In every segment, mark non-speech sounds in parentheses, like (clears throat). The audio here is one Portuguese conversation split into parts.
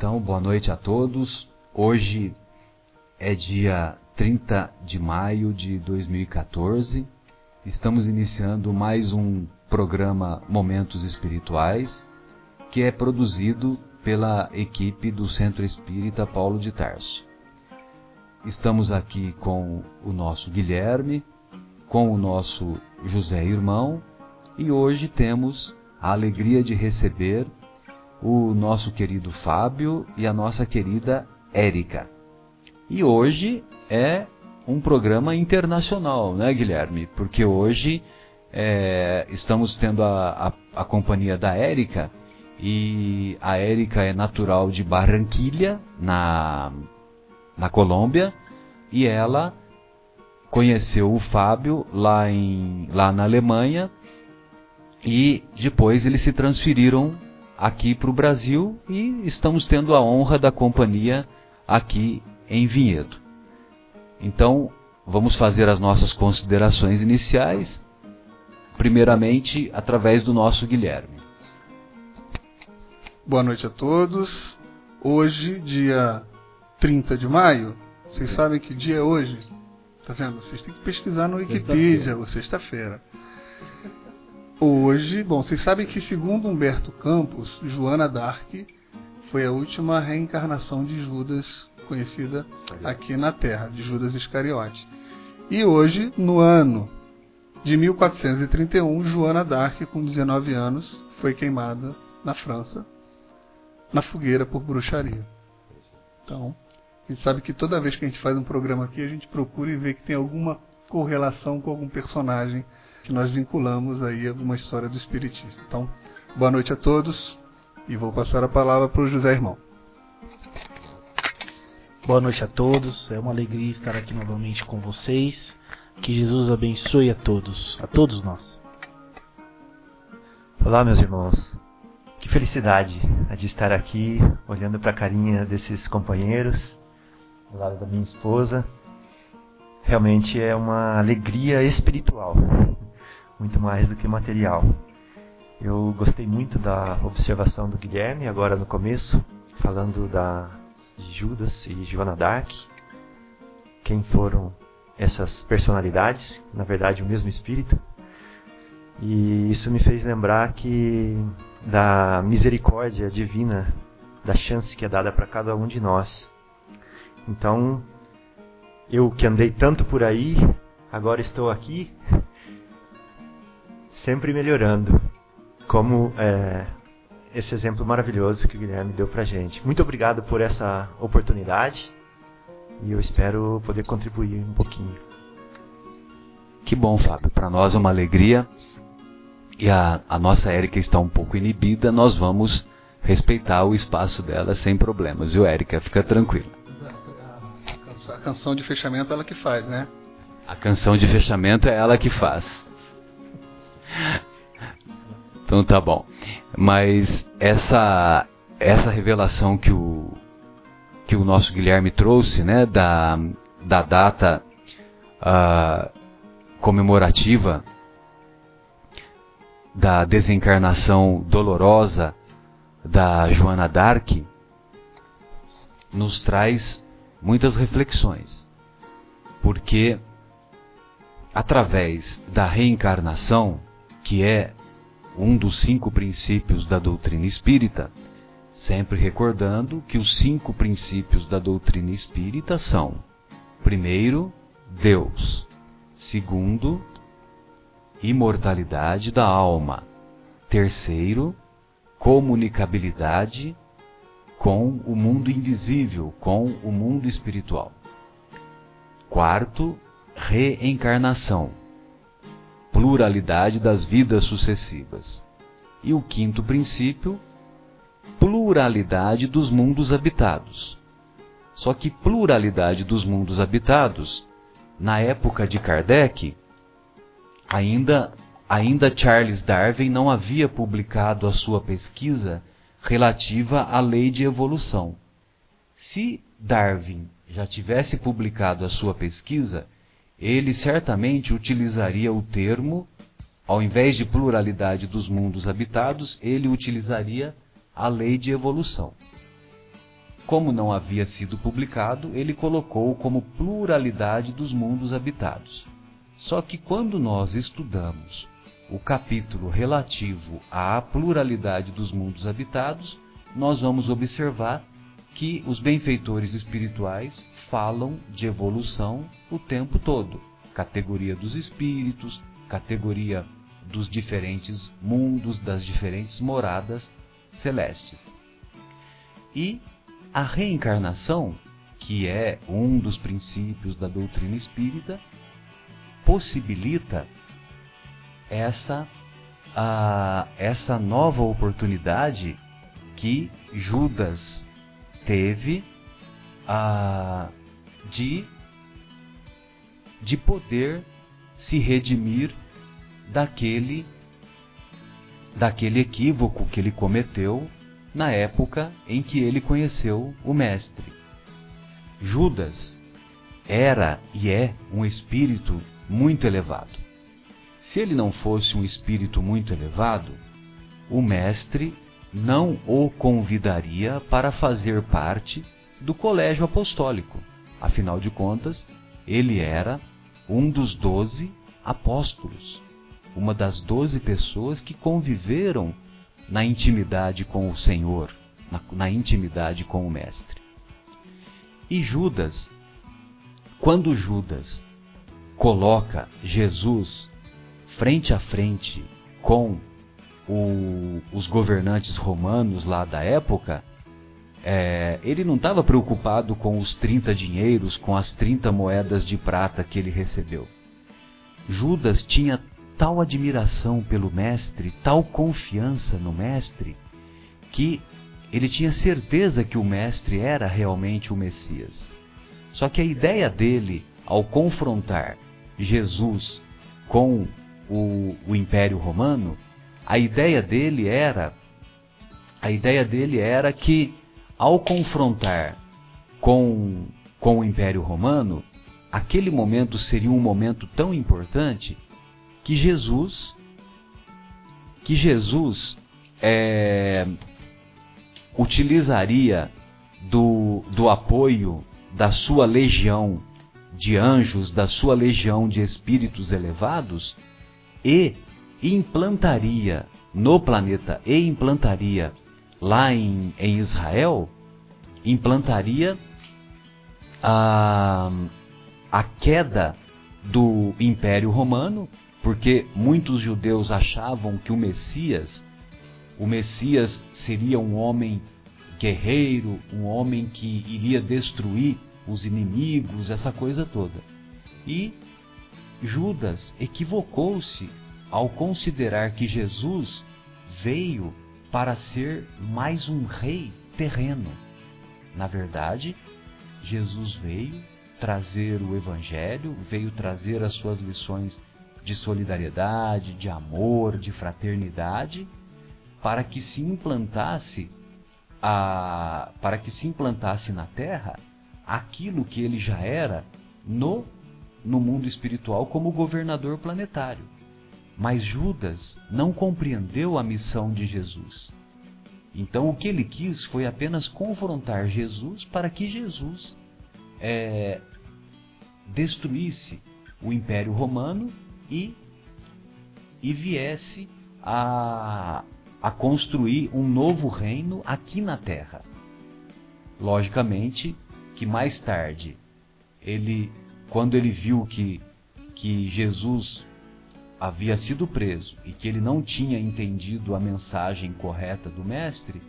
Então, boa noite a todos. Hoje é dia 30 de maio de 2014. Estamos iniciando mais um programa Momentos Espirituais, que é produzido pela equipe do Centro Espírita Paulo de Tarso. Estamos aqui com o nosso Guilherme, com o nosso José Irmão, e hoje temos a alegria de receber o nosso querido Fábio e a nossa querida Érica. E hoje é um programa internacional, né, Guilherme? Porque hoje é, estamos tendo a, a, a companhia da Érica e a Érica é natural de Barranquilha, na, na Colômbia, e ela conheceu o Fábio lá, em, lá na Alemanha e depois eles se transferiram aqui para o Brasil e estamos tendo a honra da companhia aqui em Vinhedo. Então, vamos fazer as nossas considerações iniciais, primeiramente através do nosso Guilherme. Boa noite a todos. Hoje, dia 30 de maio, vocês sabem que dia é hoje? Tá vendo? Vocês têm que pesquisar no Wikipedia, ou sexta-feira. Hoje, bom, vocês sabem que segundo Humberto Campos, Joana d'Arc foi a última reencarnação de Judas conhecida aqui na Terra, de Judas Iscariote. E hoje, no ano de 1431, Joana d'Arc, com 19 anos, foi queimada na França, na fogueira por bruxaria. Então, a gente sabe que toda vez que a gente faz um programa aqui, a gente procura e vê que tem alguma correlação com algum personagem que nós vinculamos aí a uma história do Espiritismo. Então, boa noite a todos e vou passar a palavra para o José Irmão. Boa noite a todos, é uma alegria estar aqui novamente com vocês. Que Jesus abençoe a todos, a todos nós. Olá, meus irmãos. Que felicidade de estar aqui olhando para a carinha desses companheiros, do lado da minha esposa. Realmente é uma alegria espiritual muito mais do que material. Eu gostei muito da observação do Guilherme, agora no começo, falando da de Judas e Joana Dark. Quem foram essas personalidades? Na verdade, o mesmo espírito. E isso me fez lembrar que da misericórdia divina, da chance que é dada para cada um de nós. Então, eu que andei tanto por aí, agora estou aqui sempre melhorando, como é, esse exemplo maravilhoso que o Guilherme deu pra gente. Muito obrigado por essa oportunidade e eu espero poder contribuir um pouquinho. Que bom, Fábio. Para nós é uma alegria e a, a nossa Érica está um pouco inibida, nós vamos respeitar o espaço dela sem problemas, viu, Érica? Fica tranquila. A canção de fechamento é ela que faz, né? A canção de fechamento é ela que faz. Então tá bom. Mas essa essa revelação que o que o nosso Guilherme trouxe, né, da, da data uh, comemorativa da desencarnação dolorosa da Joana d'Arc, nos traz muitas reflexões. Porque através da reencarnação, que é um dos cinco princípios da doutrina espírita, sempre recordando que os cinco princípios da doutrina espírita são: primeiro, Deus, segundo, imortalidade da alma, terceiro, comunicabilidade com o mundo invisível, com o mundo espiritual. Quarto, reencarnação, pluralidade das vidas sucessivas. E o quinto princípio, pluralidade dos mundos habitados. Só que pluralidade dos mundos habitados, na época de Kardec, ainda ainda Charles Darwin não havia publicado a sua pesquisa relativa à lei de evolução. Se Darwin já tivesse publicado a sua pesquisa, ele certamente utilizaria o termo, ao invés de pluralidade dos mundos habitados, ele utilizaria a lei de evolução. como não havia sido publicado, ele colocou como pluralidade dos mundos habitados. Só que quando nós estudamos o capítulo relativo à pluralidade dos mundos habitados, nós vamos observar que os benfeitores espirituais falam de evolução o tempo todo. Categoria dos espíritos, categoria dos diferentes mundos, das diferentes moradas celestes. E a reencarnação, que é um dos princípios da doutrina espírita, possibilita essa, a, essa nova oportunidade que Judas teve a, de, de poder se redimir daquele, daquele equívoco que ele cometeu na época em que ele conheceu o Mestre. Judas era e é um espírito muito elevado. Se ele não fosse um espírito muito elevado, o Mestre não o convidaria para fazer parte do colégio apostólico. Afinal de contas, ele era um dos doze apóstolos, uma das doze pessoas que conviveram na intimidade com o Senhor, na, na intimidade com o Mestre. E Judas, quando Judas coloca Jesus frente a frente com o, os governantes romanos lá da época, é, ele não estava preocupado com os 30 dinheiros, com as 30 moedas de prata que ele recebeu. Judas tinha tal admiração pelo Mestre, tal confiança no Mestre, que ele tinha certeza que o Mestre era realmente o Messias. Só que a ideia dele, ao confrontar Jesus com o, o Império Romano, a ideia dele era a ideia dele era que ao confrontar com, com o Império Romano, aquele momento seria um momento tão importante que Jesus que Jesus é, utilizaria do, do apoio da sua legião de anjos, da sua legião de espíritos elevados e implantaria no planeta e implantaria lá em, em Israel, implantaria a, a queda do Império Romano, porque muitos judeus achavam que o Messias, o Messias seria um homem guerreiro, um homem que iria destruir os inimigos, essa coisa toda. E Judas equivocou-se ao considerar que Jesus veio para ser mais um rei terreno. Na verdade, Jesus veio trazer o Evangelho, veio trazer as suas lições de solidariedade, de amor, de fraternidade, para que se implantasse a, para que se implantasse na Terra aquilo que ele já era no no mundo espiritual como governador planetário. Mas Judas não compreendeu a missão de Jesus. Então o que ele quis foi apenas confrontar Jesus para que Jesus é, destruísse o Império Romano e, e viesse a, a construir um novo reino aqui na Terra. Logicamente que mais tarde ele quando ele viu que, que Jesus havia sido preso e que ele não tinha entendido a mensagem correta do Mestre,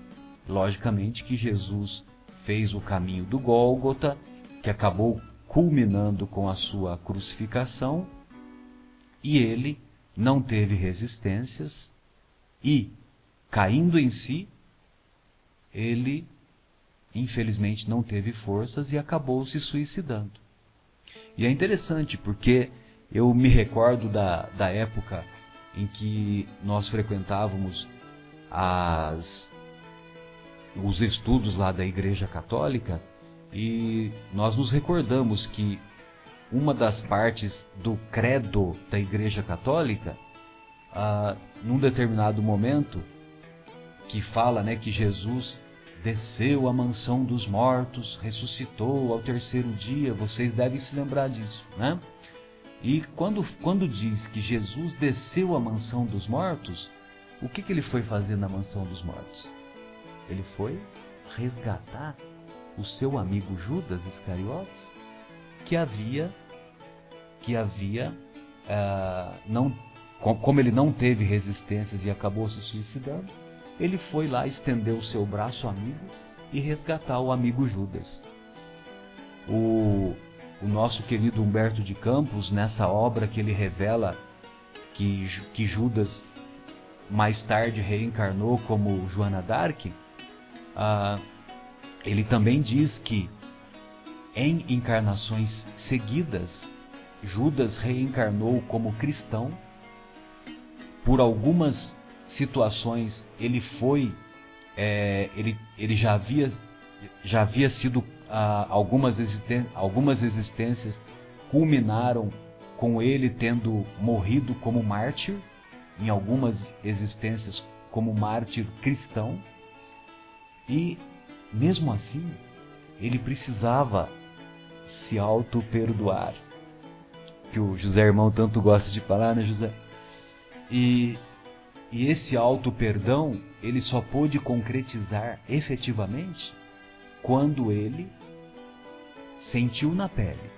logicamente que Jesus fez o caminho do Gólgota, que acabou culminando com a sua crucificação, e ele não teve resistências e, caindo em si, ele infelizmente não teve forças e acabou se suicidando. E é interessante porque eu me recordo da, da época em que nós frequentávamos as, os estudos lá da Igreja Católica e nós nos recordamos que uma das partes do credo da Igreja Católica, ah, num determinado momento, que fala né, que Jesus desceu à mansão dos mortos, ressuscitou ao terceiro dia. Vocês devem se lembrar disso, né? E quando, quando diz que Jesus desceu à mansão dos mortos, o que, que ele foi fazer na mansão dos mortos? Ele foi resgatar o seu amigo Judas Iscariotes, que havia, que havia, uh, não, como ele não teve resistências e acabou se suicidando, ele foi lá estender o seu braço amigo e resgatar o amigo Judas. O, o nosso querido Humberto de Campos, nessa obra que ele revela que, que Judas mais tarde reencarnou como Joana d'Arc, ah, ele também diz que em encarnações seguidas, Judas reencarnou como cristão. Por algumas situações, ele foi, é, ele, ele já havia, já havia sido ah, algumas, existen algumas existências culminaram com ele tendo morrido como mártir, em algumas existências como mártir cristão, e mesmo assim ele precisava se auto-perdoar, que o José Irmão tanto gosta de falar, né, José? E, e esse auto-perdão ele só pôde concretizar efetivamente quando ele sentiu na pele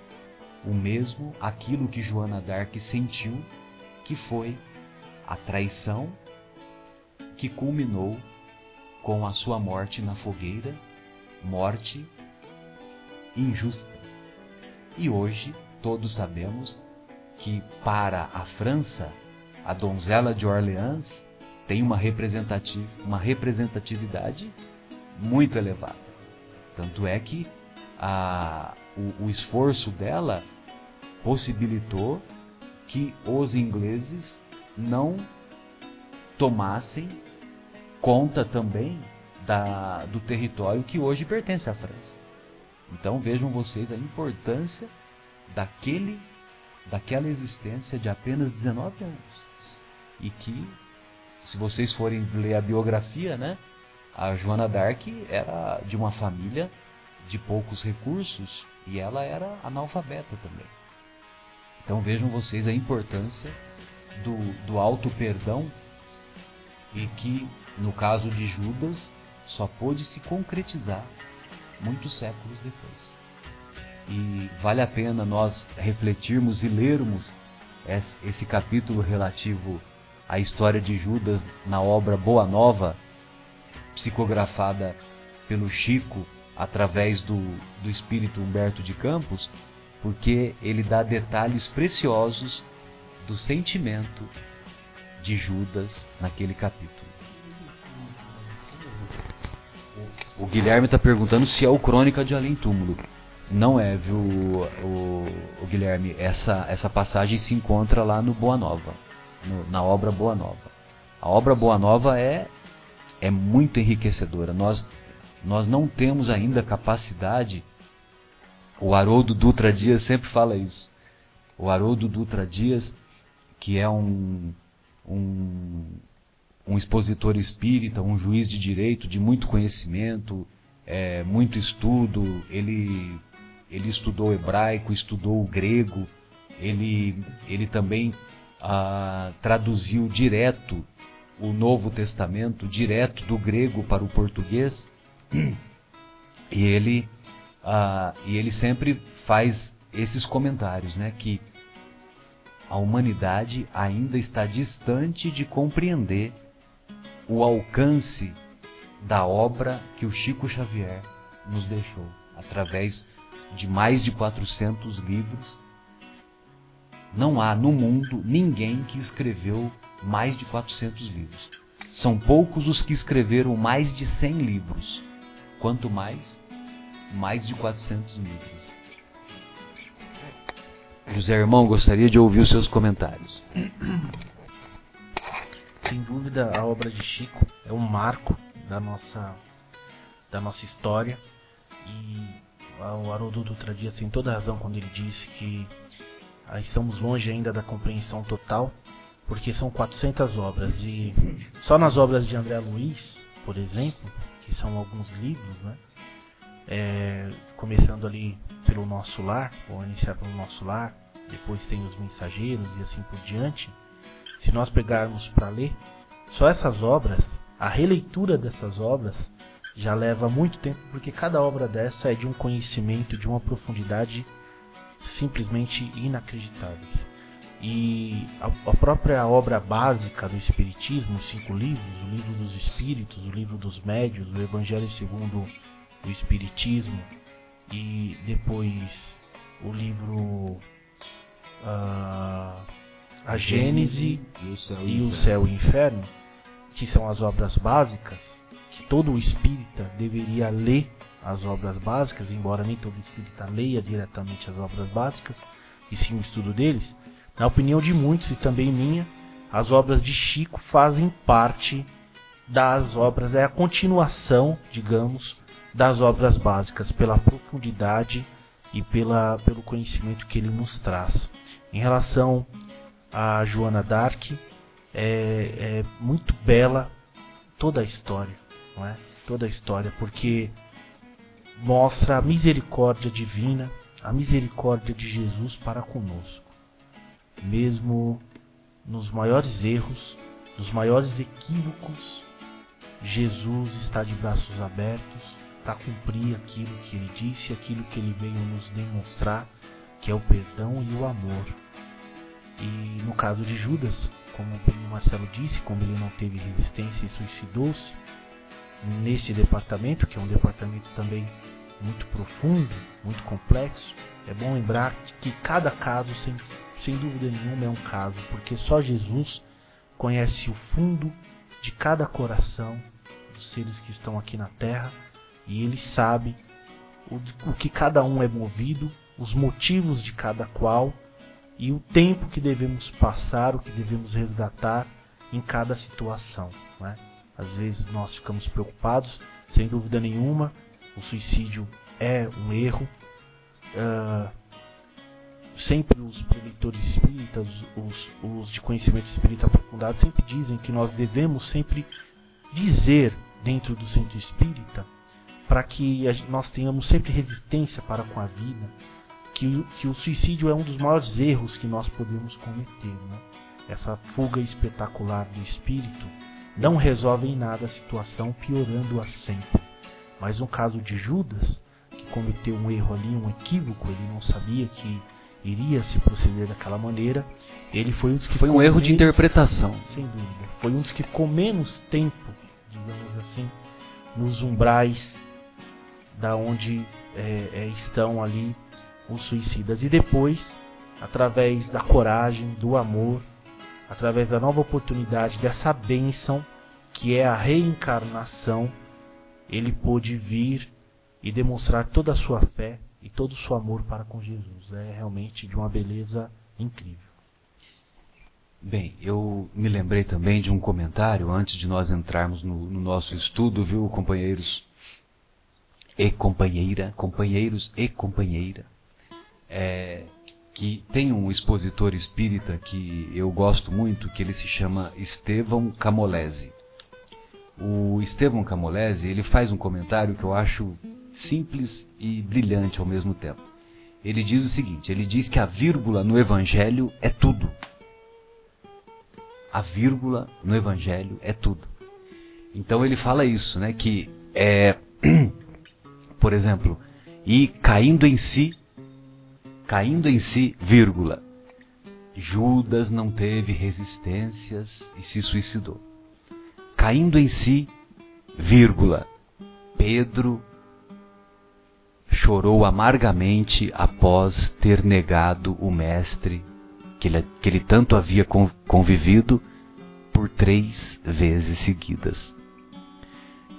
o mesmo aquilo que Joana d'Arc sentiu, que foi a traição que culminou com a sua morte na fogueira, morte injusta. E hoje todos sabemos que para a França, a donzela de Orleans tem uma, uma representatividade muito elevada. Tanto é que a, o, o esforço dela possibilitou que os ingleses não tomassem conta também da, do território que hoje pertence à França. Então vejam vocês a importância daquele, daquela existência de apenas 19 anos. E que, se vocês forem ler a biografia, né, a Joana d'Arc era de uma família de poucos recursos e ela era analfabeta também. Então vejam vocês a importância do, do auto perdão e que no caso de Judas só pôde se concretizar muitos séculos depois. E vale a pena nós refletirmos e lermos esse capítulo relativo à história de Judas na obra Boa Nova, psicografada pelo Chico através do, do espírito Humberto de Campos, porque ele dá detalhes preciosos do sentimento de Judas naquele capítulo. O Guilherme está perguntando se é o Crônica de Além Túmulo. Não é, viu, o, o, Guilherme? Essa, essa passagem se encontra lá no Boa Nova, no, na obra Boa Nova. A obra Boa Nova é, é muito enriquecedora. Nós nós não temos ainda capacidade. O Haroldo Dutra Dias sempre fala isso. O Haroldo Dutra Dias, que é um, um, um expositor espírita, um juiz de direito de muito conhecimento, é, muito estudo, ele, ele estudou hebraico, estudou o grego, ele, ele também ah, traduziu direto o Novo Testamento, direto do grego para o português. E ele, uh, e ele sempre faz esses comentários, né, que a humanidade ainda está distante de compreender o alcance da obra que o Chico Xavier nos deixou, através de mais de 400 livros. Não há no mundo ninguém que escreveu mais de 400 livros. São poucos os que escreveram mais de 100 livros. Quanto mais, mais de 400 livros. José Irmão, gostaria de ouvir os seus comentários. Sem dúvida, a obra de Chico é um marco da nossa, da nossa história. E o Haroldo Dutra Dias tem toda razão quando ele disse que estamos longe ainda da compreensão total, porque são 400 obras. E só nas obras de André Luiz, por exemplo, que são alguns livros, né? É, começando ali pelo nosso lar, vou iniciar pelo nosso lar, depois tem os mensageiros e assim por diante. Se nós pegarmos para ler, só essas obras, a releitura dessas obras já leva muito tempo, porque cada obra dessa é de um conhecimento, de uma profundidade simplesmente inacreditáveis. E a, a, própria obra básica do Espiritismo, os cinco livros, o livro dos Espíritos, o livro dos Médios, o Evangelho segundo o Espiritismo e depois o livro uh, A Gênese e o, Céu e, o Céu e o Inferno, que são as obras básicas, que todo espírita deveria ler as obras básicas, embora nem todo espírita leia diretamente as obras básicas, e sim o estudo deles, na opinião de muitos e também minha, as obras de Chico fazem parte das obras, é a continuação, digamos, das obras básicas, pela profundidade e pela, pelo conhecimento que ele nos traz. Em relação a Joana Dark, é, é muito bela toda a história, não é? Toda a história, porque mostra a misericórdia divina, a misericórdia de Jesus para conosco mesmo nos maiores erros, nos maiores equívocos, Jesus está de braços abertos para cumprir aquilo que ele disse, aquilo que ele veio nos demonstrar, que é o perdão e o amor. E no caso de Judas, como o Marcelo disse, como ele não teve resistência e suicidou-se, neste departamento, que é um departamento também muito profundo, muito complexo, é bom lembrar que cada caso sem dúvida nenhuma é um caso, porque só Jesus conhece o fundo de cada coração dos seres que estão aqui na terra e ele sabe o, o que cada um é movido, os motivos de cada qual e o tempo que devemos passar, o que devemos resgatar em cada situação. Né? Às vezes nós ficamos preocupados, sem dúvida nenhuma, o suicídio é um erro. Uh, sempre os preleitores espíritas, os, os de conhecimento espírita aprofundado, sempre dizem que nós devemos sempre dizer dentro do centro espírita para que nós tenhamos sempre resistência para com a vida, que, que o suicídio é um dos maiores erros que nós podemos cometer. Né? Essa fuga espetacular do espírito não resolve em nada a situação, piorando-a sempre. Mas no caso de Judas, que cometeu um erro ali, um equívoco, ele não sabia que iria se proceder daquela maneira, ele foi um dos que foi um erro menos, de interpretação. Sem dúvida. Foi um dos que ficou menos tempo, digamos assim, nos umbrais da onde é, é, estão ali os suicidas. E depois, através da coragem, do amor, através da nova oportunidade, dessa bênção que é a reencarnação, ele pôde vir e demonstrar toda a sua fé e todo o seu amor para com Jesus. É realmente de uma beleza incrível. Bem, eu me lembrei também de um comentário antes de nós entrarmos no, no nosso estudo, viu, companheiros e companheira, companheiros e companheira, é, que tem um expositor espírita que eu gosto muito, que ele se chama Estevão Camolese. O Estevão Camolese, ele faz um comentário que eu acho simples e brilhante ao mesmo tempo. Ele diz o seguinte: ele diz que a vírgula no Evangelho é tudo. A vírgula no Evangelho é tudo. Então ele fala isso, né? Que é, (clears throat) por exemplo, e caindo em si, caindo em si, vírgula. Judas não teve resistências e se suicidou. Caindo em si, vírgula. Pedro chorou amargamente após ter negado o Mestre que ele, que ele tanto havia convivido por três vezes seguidas.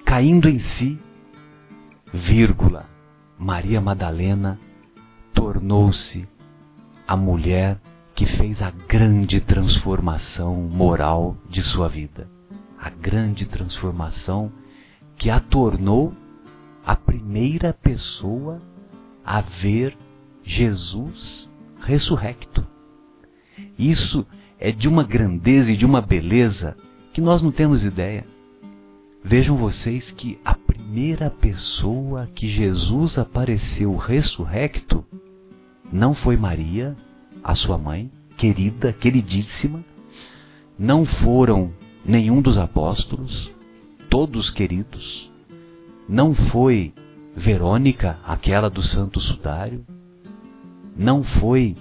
Caindo em si, vírgula, Maria Madalena tornou-se a mulher que fez a grande transformação moral de sua vida. A grande transformação que a tornou a primeira pessoa a ver Jesus ressurrecto. Isso é de uma grandeza e de uma beleza que nós não temos ideia. Vejam vocês que a primeira pessoa que Jesus apareceu ressurrecto não foi Maria, a sua mãe, querida, queridíssima, não foram nenhum dos apóstolos, todos queridos, não foi Verônica, aquela do Santo Sudário, não foi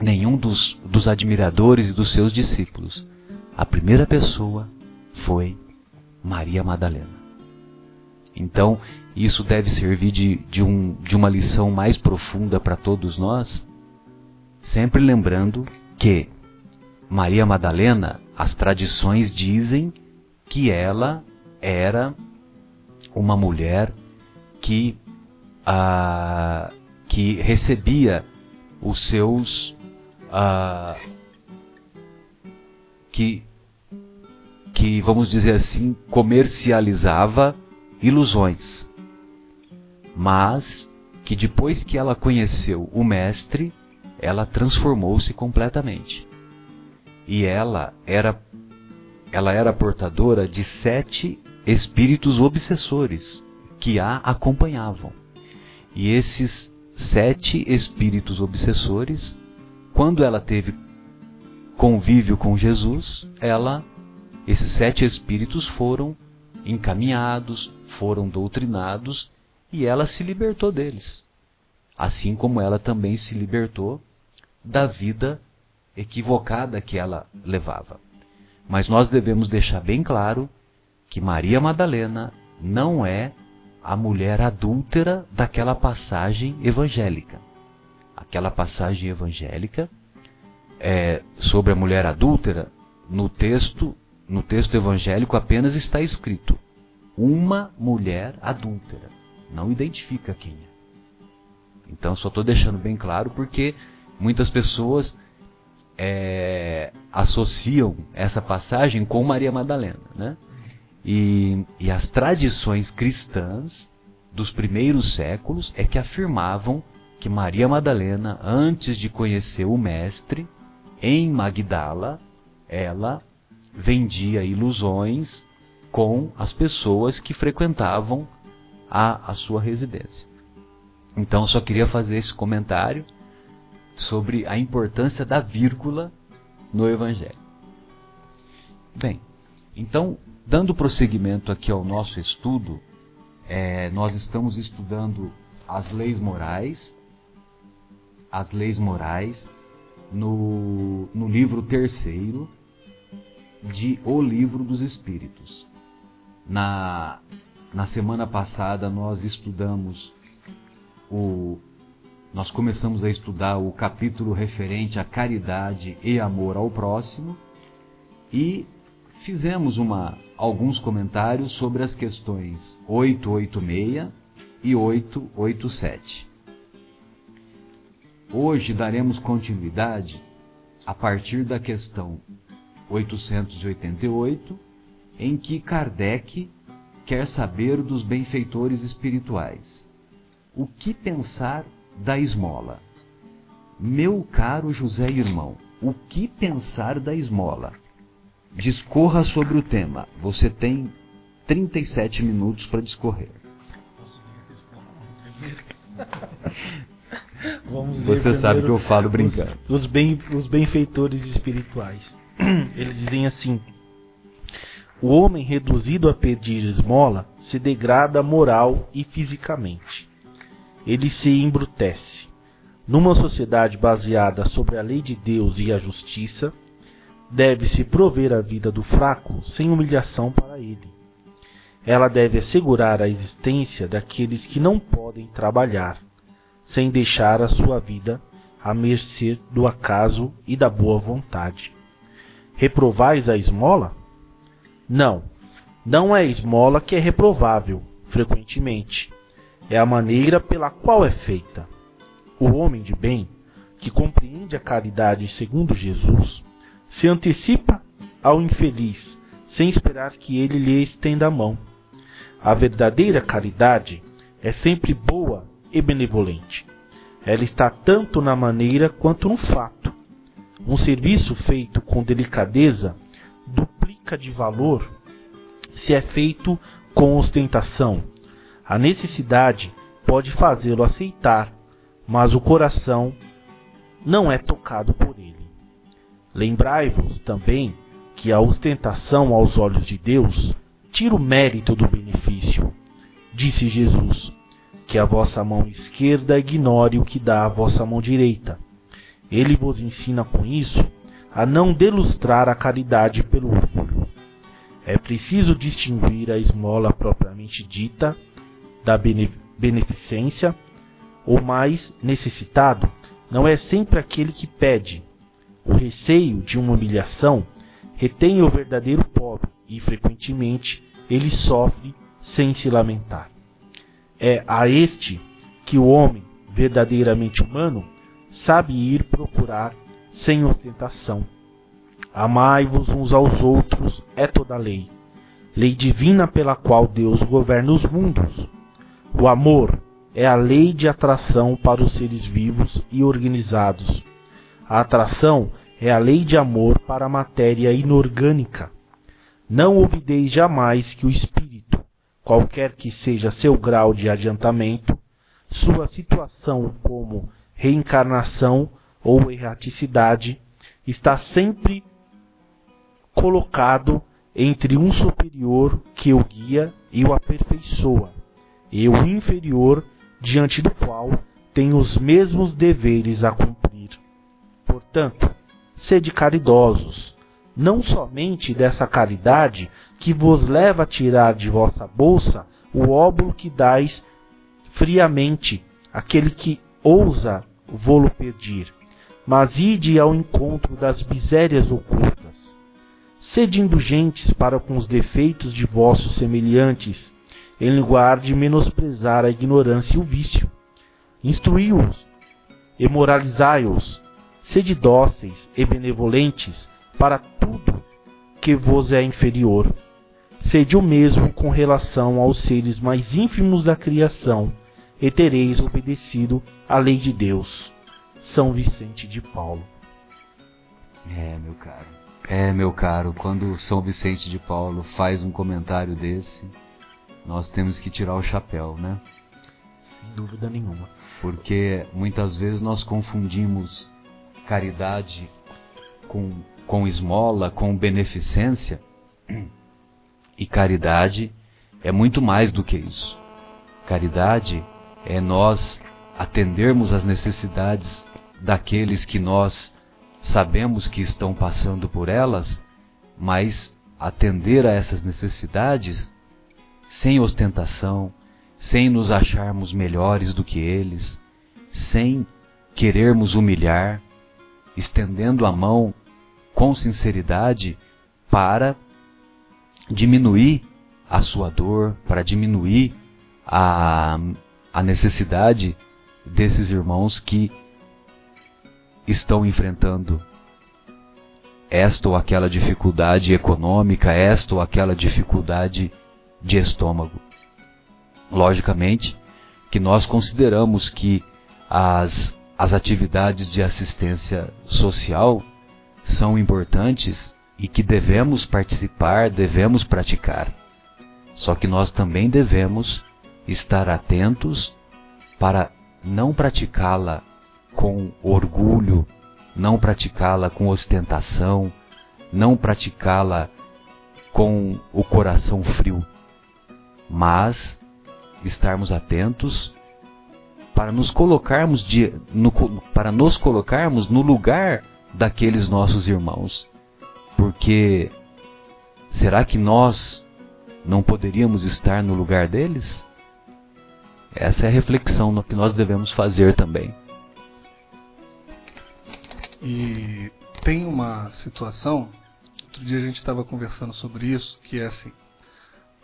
nenhum dos, dos admiradores e dos seus discípulos. A primeira pessoa foi Maria Madalena. Então, isso deve servir de, de, um, de uma lição mais profunda para todos nós, sempre lembrando que Maria Madalena, as tradições dizem que ela era uma mulher que, ah, que recebia os seus. Ah, que, que, vamos dizer assim, comercializava ilusões. Mas que depois que ela conheceu o Mestre, ela transformou-se completamente. E ela era, ela era portadora de sete espíritos obsessores que a acompanhavam. E esses sete espíritos obsessores, quando ela teve convívio com Jesus, ela, esses sete espíritos foram encaminhados, foram doutrinados e ela se libertou deles. Assim como ela também se libertou da vida equivocada que ela levava. Mas nós devemos deixar bem claro que Maria Madalena não é a mulher adúltera daquela passagem evangélica. Aquela passagem evangélica é, sobre a mulher adúltera, no texto, no texto evangélico apenas está escrito uma mulher adúltera. Não identifica quem é. Então só estou deixando bem claro porque muitas pessoas é, associam essa passagem com Maria Madalena, né? E, e as tradições cristãs dos primeiros séculos é que afirmavam que Maria Madalena, antes de conhecer o Mestre, em Magdala, ela vendia ilusões com as pessoas que frequentavam a, a sua residência. Então, só queria fazer esse comentário sobre a importância da vírgula no Evangelho. Bem, então Dando prosseguimento aqui ao nosso estudo, é, nós estamos estudando as leis morais, as leis morais, no, no livro terceiro de O Livro dos Espíritos. Na, na semana passada nós estudamos o. Nós começamos a estudar o capítulo referente à caridade e amor ao próximo e fizemos uma, alguns comentários sobre as questões 886 e 887. Hoje daremos continuidade a partir da questão 888, em que Kardec quer saber dos benfeitores espirituais. O que pensar da esmola? Meu caro José Irmão, o que pensar da esmola? Discorra sobre o tema. Você tem 37 minutos para discorrer. Você sabe que eu falo brincando. Os, os, bem, os benfeitores espirituais. (clears throat) Eles dizem assim: O homem reduzido a pedir esmola se degrada moral e fisicamente. Ele se embrutece. Numa sociedade baseada sobre a lei de Deus e a justiça, deve-se prover a vida do fraco sem humilhação para ele. Ela deve assegurar a existência daqueles que não podem trabalhar, sem deixar a sua vida à mercê do acaso e da boa vontade. Reprovais a esmola? Não, não é a esmola que é reprovável, frequentemente. É a maneira pela qual é feita. O homem de bem, que compreende a caridade segundo Jesus, se antecipa ao infeliz, sem esperar que ele lhe estenda a mão. A verdadeira caridade é sempre boa e benevolente. Ela está tanto na maneira quanto no fato. Um serviço feito com delicadeza duplica de valor se é feito com ostentação. A necessidade pode fazê-lo aceitar, mas o coração não é tocado por ele. Lembrai-vos também que a ostentação aos olhos de Deus tira o mérito do benefício. Disse Jesus: Que a vossa mão esquerda ignore o que dá a vossa mão direita. Ele vos ensina com isso a não delustrar a caridade pelo orgulho. É preciso distinguir a esmola propriamente dita da beneficência. O mais necessitado não é sempre aquele que pede. O receio de uma humilhação retém o verdadeiro pobre e, frequentemente, ele sofre sem se lamentar. É a este que o homem verdadeiramente humano sabe ir procurar sem ostentação. Amai-vos uns aos outros é toda a lei, lei divina pela qual Deus governa os mundos. O amor é a lei de atração para os seres vivos e organizados. A atração é a lei de amor para a matéria inorgânica. Não ouvideis jamais que o espírito, qualquer que seja seu grau de adiantamento, sua situação como reencarnação ou erraticidade, está sempre colocado entre um superior que o guia e o aperfeiçoa, e o inferior diante do qual tem os mesmos deveres a cumprir. Portanto, sede caridosos, não somente dessa caridade que vos leva a tirar de vossa bolsa o óbolo que dais friamente, aquele que ousa vô-lo pedir, mas ide ao encontro das misérias ocultas. Sede indulgentes para com os defeitos de vossos semelhantes, em lugar de menosprezar a ignorância e o vício. Instruí-os e moralizai-os, Sede dóceis e benevolentes para tudo que vos é inferior. Sede o mesmo com relação aos seres mais ínfimos da criação, e tereis obedecido à lei de Deus. São Vicente de Paulo. É, meu caro. É, meu caro, quando São Vicente de Paulo faz um comentário desse, nós temos que tirar o chapéu, né? Sem dúvida nenhuma. Porque muitas vezes nós confundimos caridade com, com esmola, com beneficência. E caridade é muito mais do que isso. Caridade é nós atendermos às necessidades daqueles que nós sabemos que estão passando por elas, mas atender a essas necessidades sem ostentação, sem nos acharmos melhores do que eles, sem querermos humilhar, estendendo a mão com sinceridade para diminuir a sua dor, para diminuir a, a necessidade desses irmãos que estão enfrentando esta ou aquela dificuldade econômica, esta ou aquela dificuldade de estômago. Logicamente que nós consideramos que as as atividades de assistência social são importantes e que devemos participar, devemos praticar. Só que nós também devemos estar atentos para não praticá-la com orgulho, não praticá-la com ostentação, não praticá-la com o coração frio, mas estarmos atentos para nos colocarmos de, no, para nos colocarmos no lugar daqueles nossos irmãos. Porque será que nós não poderíamos estar no lugar deles? Essa é a reflexão que nós devemos fazer também. E tem uma situação, outro dia a gente estava conversando sobre isso, que é assim,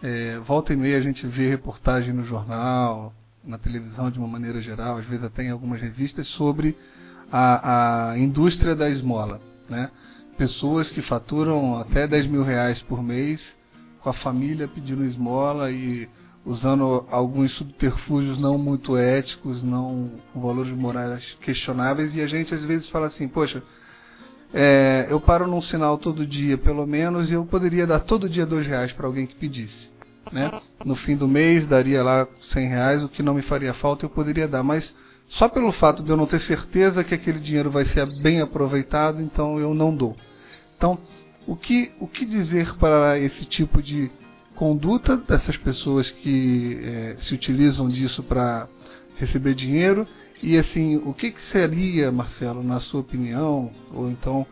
é, volta e meia a gente vê reportagem no jornal, na televisão de uma maneira geral, às vezes até em algumas revistas, sobre a, a indústria da esmola. Né? Pessoas que faturam até 10 mil reais por mês com a família pedindo esmola e usando alguns subterfúgios não muito éticos, não com valores morais questionáveis, e a gente às vezes fala assim, poxa, é, eu paro num sinal todo dia, pelo menos, e eu poderia dar todo dia dois reais para alguém que pedisse. Né? No fim do mês daria lá 100 reais, o que não me faria falta eu poderia dar, mas só pelo fato de eu não ter certeza que aquele dinheiro vai ser bem aproveitado, então eu não dou. Então, o que, o que dizer para esse tipo de conduta dessas pessoas que é, se utilizam disso para receber dinheiro? E assim, o que, que seria, Marcelo, na sua opinião, ou então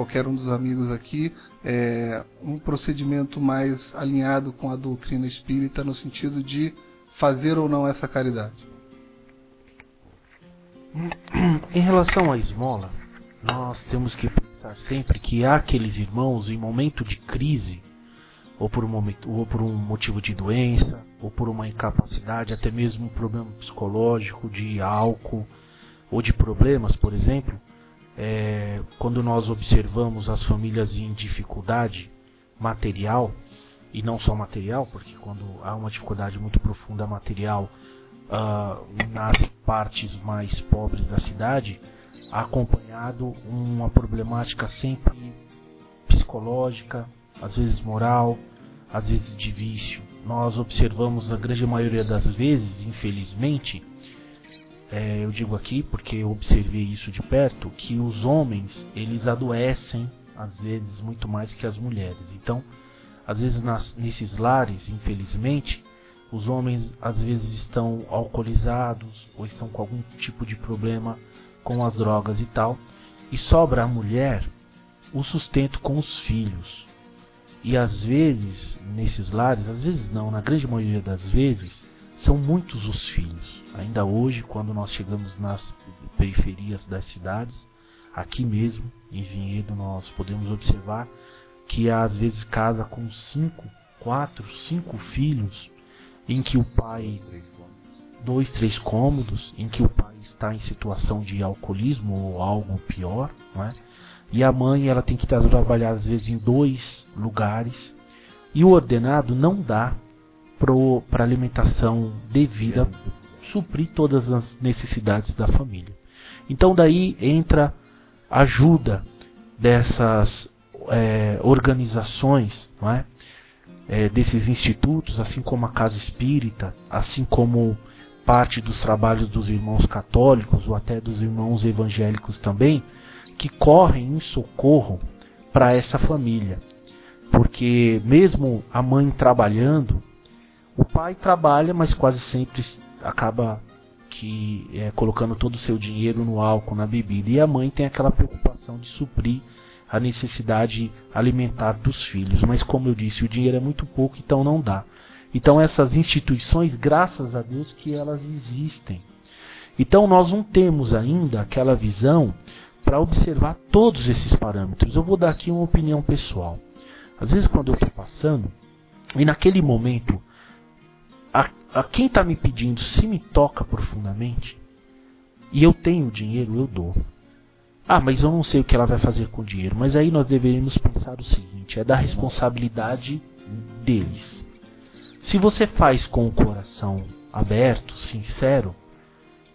qualquer um dos amigos aqui, é, um procedimento mais alinhado com a doutrina espírita no sentido de fazer ou não essa caridade? Em relação à esmola, nós temos que pensar sempre que há aqueles irmãos em momento de crise, ou por um, momento, ou por um motivo de doença, ou por uma incapacidade, até mesmo um problema psicológico, de álcool, ou de problemas, por exemplo, é, quando nós observamos as famílias em dificuldade material, e não só material, porque quando há uma dificuldade muito profunda material uh, nas partes mais pobres da cidade, acompanhado uma problemática sempre psicológica, às vezes moral, às vezes de vício. Nós observamos a grande maioria das vezes, infelizmente, é, eu digo aqui porque eu observei isso de perto, que os homens eles adoecem às vezes muito mais que as mulheres. Então, às vezes nas, nesses lares, infelizmente, os homens às vezes estão alcoolizados ou estão com algum tipo de problema com as drogas e tal, e sobra à mulher o sustento com os filhos. E às vezes, nesses lares, às vezes não, na grande maioria das vezes, são muitos os filhos. Ainda hoje, quando nós chegamos nas periferias das cidades, aqui mesmo, em Vinhedo, nós podemos observar que às vezes casa com cinco, quatro, cinco filhos, em que o pai dois, três cômodos, em que o pai está em situação de alcoolismo ou algo pior, não é? E a mãe ela tem que trabalhar às vezes em dois lugares e o ordenado não dá para alimentação devida, suprir todas as necessidades da família. Então daí entra a ajuda dessas é, organizações, não é? É, desses institutos, assim como a Casa Espírita, assim como parte dos trabalhos dos irmãos católicos ou até dos irmãos evangélicos também, que correm em socorro para essa família. Porque mesmo a mãe trabalhando, o pai trabalha, mas quase sempre acaba que é, colocando todo o seu dinheiro no álcool, na bebida. E a mãe tem aquela preocupação de suprir a necessidade alimentar dos filhos. Mas como eu disse, o dinheiro é muito pouco, então não dá. Então essas instituições, graças a Deus que elas existem. Então nós não temos ainda aquela visão para observar todos esses parâmetros. Eu vou dar aqui uma opinião pessoal. Às vezes quando eu estou passando, e naquele momento a, a quem está me pedindo se me toca profundamente e eu tenho dinheiro, eu dou. Ah, mas eu não sei o que ela vai fazer com o dinheiro. Mas aí nós deveríamos pensar o seguinte: é da responsabilidade deles. Se você faz com o coração aberto, sincero,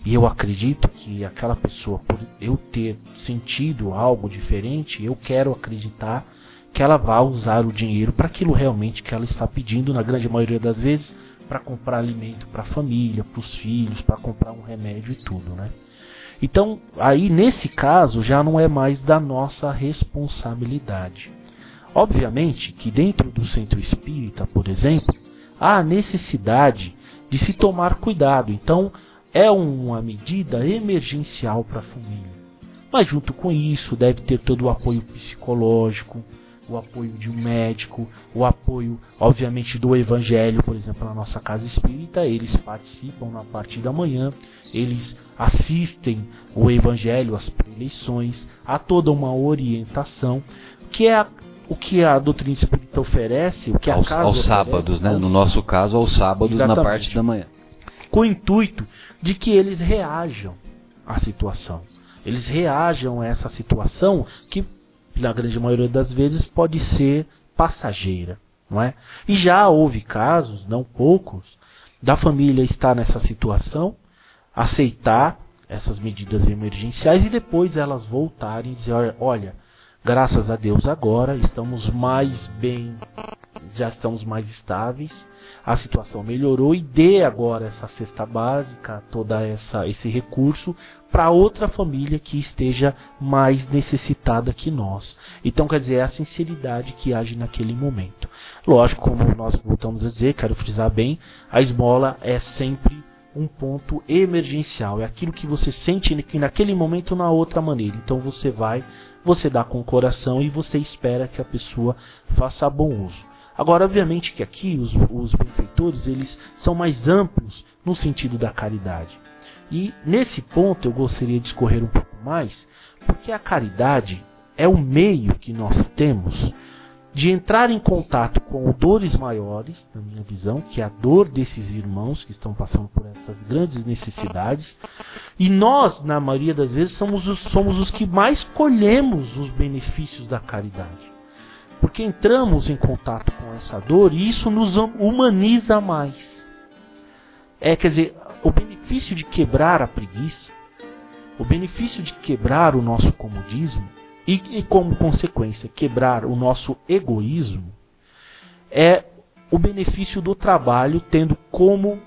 e eu acredito que aquela pessoa, por eu ter sentido algo diferente, eu quero acreditar que ela vai usar o dinheiro para aquilo realmente que ela está pedindo, na grande maioria das vezes, para comprar alimento para a família, para os filhos, para comprar um remédio e tudo, né? Então, aí nesse caso já não é mais da nossa responsabilidade. Obviamente que dentro do centro espírita, por exemplo, há necessidade de se tomar cuidado. Então, é uma medida emergencial para a família. Mas junto com isso, deve ter todo o apoio psicológico, o apoio de um médico, o apoio, obviamente, do evangelho, por exemplo, na nossa casa espírita, eles participam na parte da manhã, eles assistem o evangelho, as preleições, há toda uma orientação, que é a, o que a doutrina espírita oferece, o que a aos, casa aos oferece, sábados, né? aos No nosso caso, aos sábados Exatamente. na parte da manhã. com o intuito de que eles reajam à situação. Eles reajam a essa situação que na grande maioria das vezes pode ser passageira, não é? E já houve casos, não poucos, da família estar nessa situação, aceitar essas medidas emergenciais e depois elas voltarem e dizer, olha, graças a Deus agora estamos mais bem já estamos mais estáveis, a situação melhorou e dê agora essa cesta básica, toda essa esse recurso para outra família que esteja mais necessitada que nós. Então, quer dizer, é a sinceridade que age naquele momento. Lógico, como nós voltamos a dizer, quero frisar bem, a esmola é sempre um ponto emergencial, é aquilo que você sente que naquele momento na outra maneira. Então você vai, você dá com o coração e você espera que a pessoa faça bom uso. Agora, obviamente que aqui os, os benfeitores eles são mais amplos no sentido da caridade. E nesse ponto eu gostaria de escorrer um pouco mais, porque a caridade é o meio que nós temos de entrar em contato com dores maiores, na minha visão, que é a dor desses irmãos que estão passando por essas grandes necessidades. E nós, na maioria das vezes, somos os, somos os que mais colhemos os benefícios da caridade. Porque entramos em contato com essa dor e isso nos humaniza mais. É, quer dizer, o benefício de quebrar a preguiça, o benefício de quebrar o nosso comodismo, e, e como consequência quebrar o nosso egoísmo, é o benefício do trabalho tendo como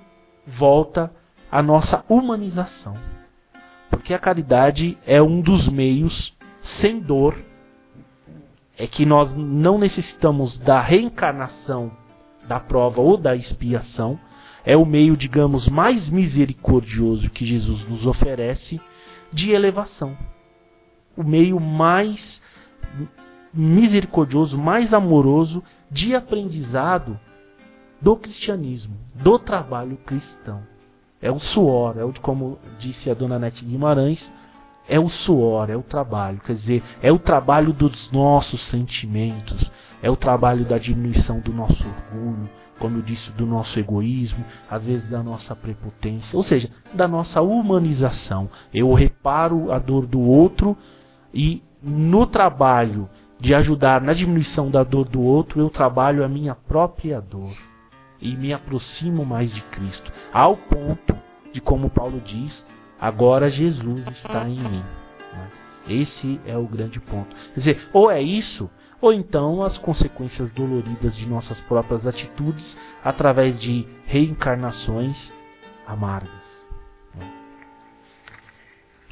volta a nossa humanização. Porque a caridade é um dos meios sem dor, é que nós não necessitamos da reencarnação da prova ou da expiação, é o meio, digamos, mais misericordioso que Jesus nos oferece de elevação o meio mais misericordioso, mais amoroso de aprendizado do cristianismo, do trabalho cristão. É o suor, é o como disse a dona Nete Guimarães, é o suor, é o trabalho, quer dizer, é o trabalho dos nossos sentimentos, é o trabalho da diminuição do nosso orgulho, como eu disse, do nosso egoísmo, às vezes da nossa prepotência, ou seja, da nossa humanização. Eu reparo a dor do outro e no trabalho de ajudar na diminuição da dor do outro, eu trabalho a minha própria dor e me aproximo mais de Cristo, ao ponto de, como Paulo diz, agora Jesus está em mim. Né? Esse é o grande ponto. Quer dizer, ou é isso, ou então as consequências doloridas de nossas próprias atitudes através de reencarnações amargas. Né?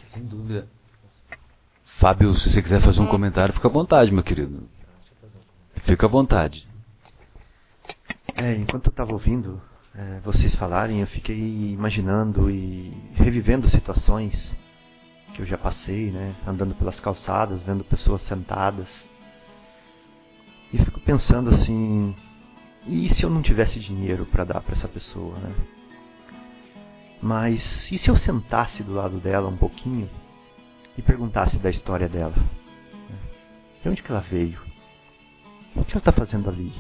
Sem dúvida. Fábio, se você quiser fazer um comentário, fica à vontade, meu querido. Fica à vontade. É, enquanto eu estava ouvindo é, vocês falarem, eu fiquei imaginando e revivendo situações que eu já passei, né? Andando pelas calçadas, vendo pessoas sentadas. E fico pensando assim, e se eu não tivesse dinheiro para dar para essa pessoa, né? Mas e se eu sentasse do lado dela um pouquinho e perguntasse da história dela. De onde que ela veio? O que ela está fazendo ali?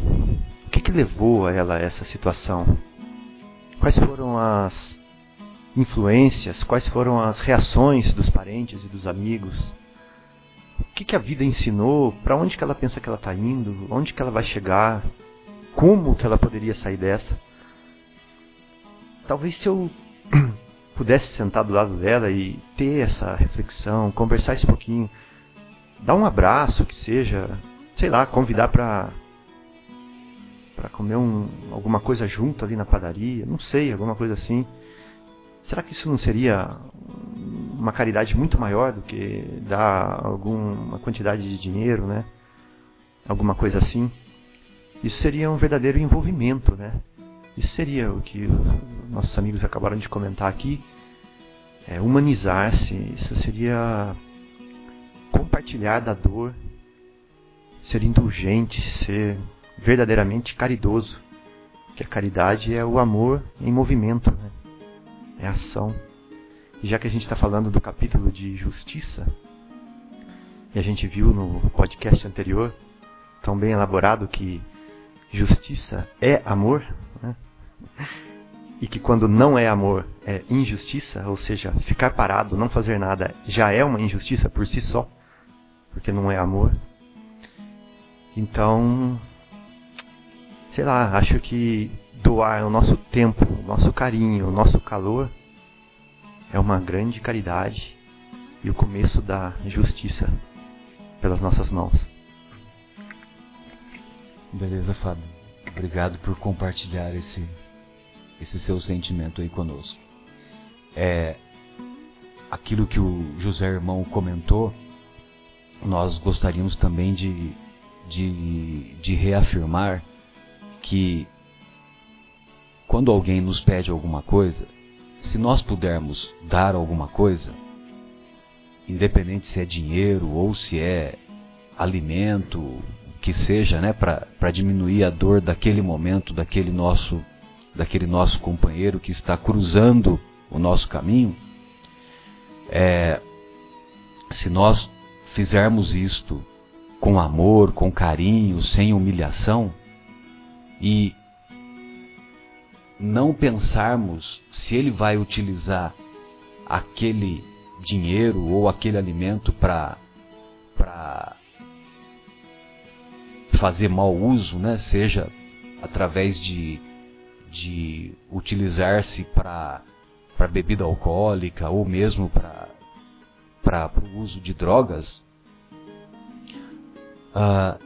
O que, que levou a ela a essa situação? Quais foram as influências? Quais foram as reações dos parentes e dos amigos? O que, que a vida ensinou? Para onde que ela pensa que ela está indo? Onde que ela vai chegar? Como que ela poderia sair dessa? Talvez se eu (clears throat) pudesse sentar do lado dela e ter essa reflexão, conversar esse pouquinho, dar um abraço, que seja, sei lá, convidar para para comer um, alguma coisa junto ali na padaria, não sei, alguma coisa assim. Será que isso não seria uma caridade muito maior do que dar alguma quantidade de dinheiro, né? Alguma coisa assim. Isso seria um verdadeiro envolvimento, né? Isso seria o que nossos amigos acabaram de comentar aqui. É, Humanizar-se, isso seria compartilhar da dor, ser indulgente, ser verdadeiramente caridoso. Que a caridade é o amor em movimento, né? é ação. E já que a gente está falando do capítulo de justiça, e a gente viu no podcast anterior, tão bem elaborado, que justiça é amor, né? (laughs) e que quando não é amor é injustiça, ou seja, ficar parado, não fazer nada, já é uma injustiça por si só, porque não é amor. Então, sei lá, acho que doar o nosso tempo, o nosso carinho, o nosso calor é uma grande caridade e o começo da justiça pelas nossas mãos. Beleza, Fábio. Obrigado por compartilhar esse, esse seu sentimento aí conosco. É, aquilo que o José Irmão comentou, nós gostaríamos também de, de, de reafirmar que quando alguém nos pede alguma coisa, se nós pudermos dar alguma coisa, independente se é dinheiro ou se é alimento, que seja, né, para diminuir a dor daquele momento, daquele nosso, daquele nosso companheiro que está cruzando o nosso caminho, é, se nós fizermos isto com amor, com carinho, sem humilhação, e não pensarmos se ele vai utilizar aquele dinheiro ou aquele alimento para fazer mau uso, né? seja através de, de utilizar-se para bebida alcoólica ou mesmo para o uso de drogas, uh,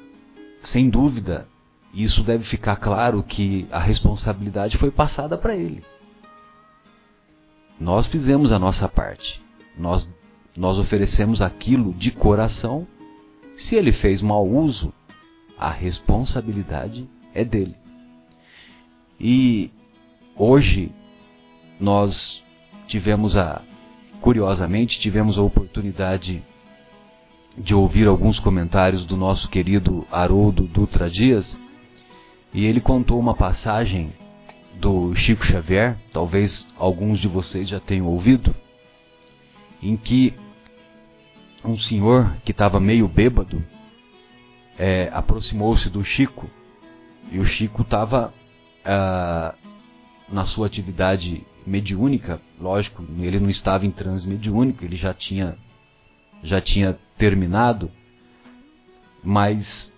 sem dúvida, isso deve ficar claro que a responsabilidade foi passada para ele. Nós fizemos a nossa parte. Nós, nós oferecemos aquilo de coração. Se ele fez mau uso, a responsabilidade é dele. E hoje nós tivemos a curiosamente tivemos a oportunidade de ouvir alguns comentários do nosso querido Haroldo Dutra Dias e ele contou uma passagem do Chico Xavier, talvez alguns de vocês já tenham ouvido, em que um senhor que estava meio bêbado é, aproximou-se do Chico e o Chico estava ah, na sua atividade mediúnica, lógico, ele não estava em transe mediúnico, ele já tinha já tinha terminado, mas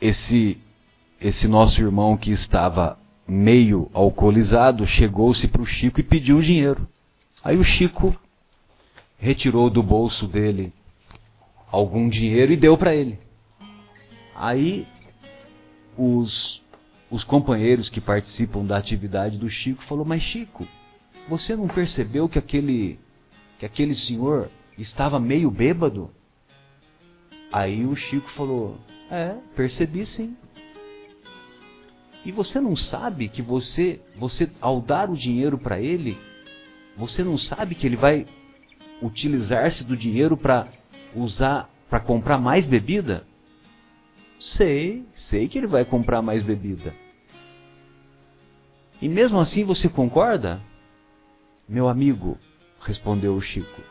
esse esse nosso irmão que estava meio alcoolizado chegou-se para o Chico e pediu dinheiro. Aí o Chico retirou do bolso dele algum dinheiro e deu para ele. Aí os, os companheiros que participam da atividade do Chico falou: "Mas Chico, você não percebeu que aquele que aquele senhor estava meio bêbado?" Aí o Chico falou: "É, percebi sim. E você não sabe que você, você ao dar o dinheiro para ele, você não sabe que ele vai utilizar-se do dinheiro para usar para comprar mais bebida? Sei, sei que ele vai comprar mais bebida. E mesmo assim você concorda? Meu amigo, respondeu o Chico.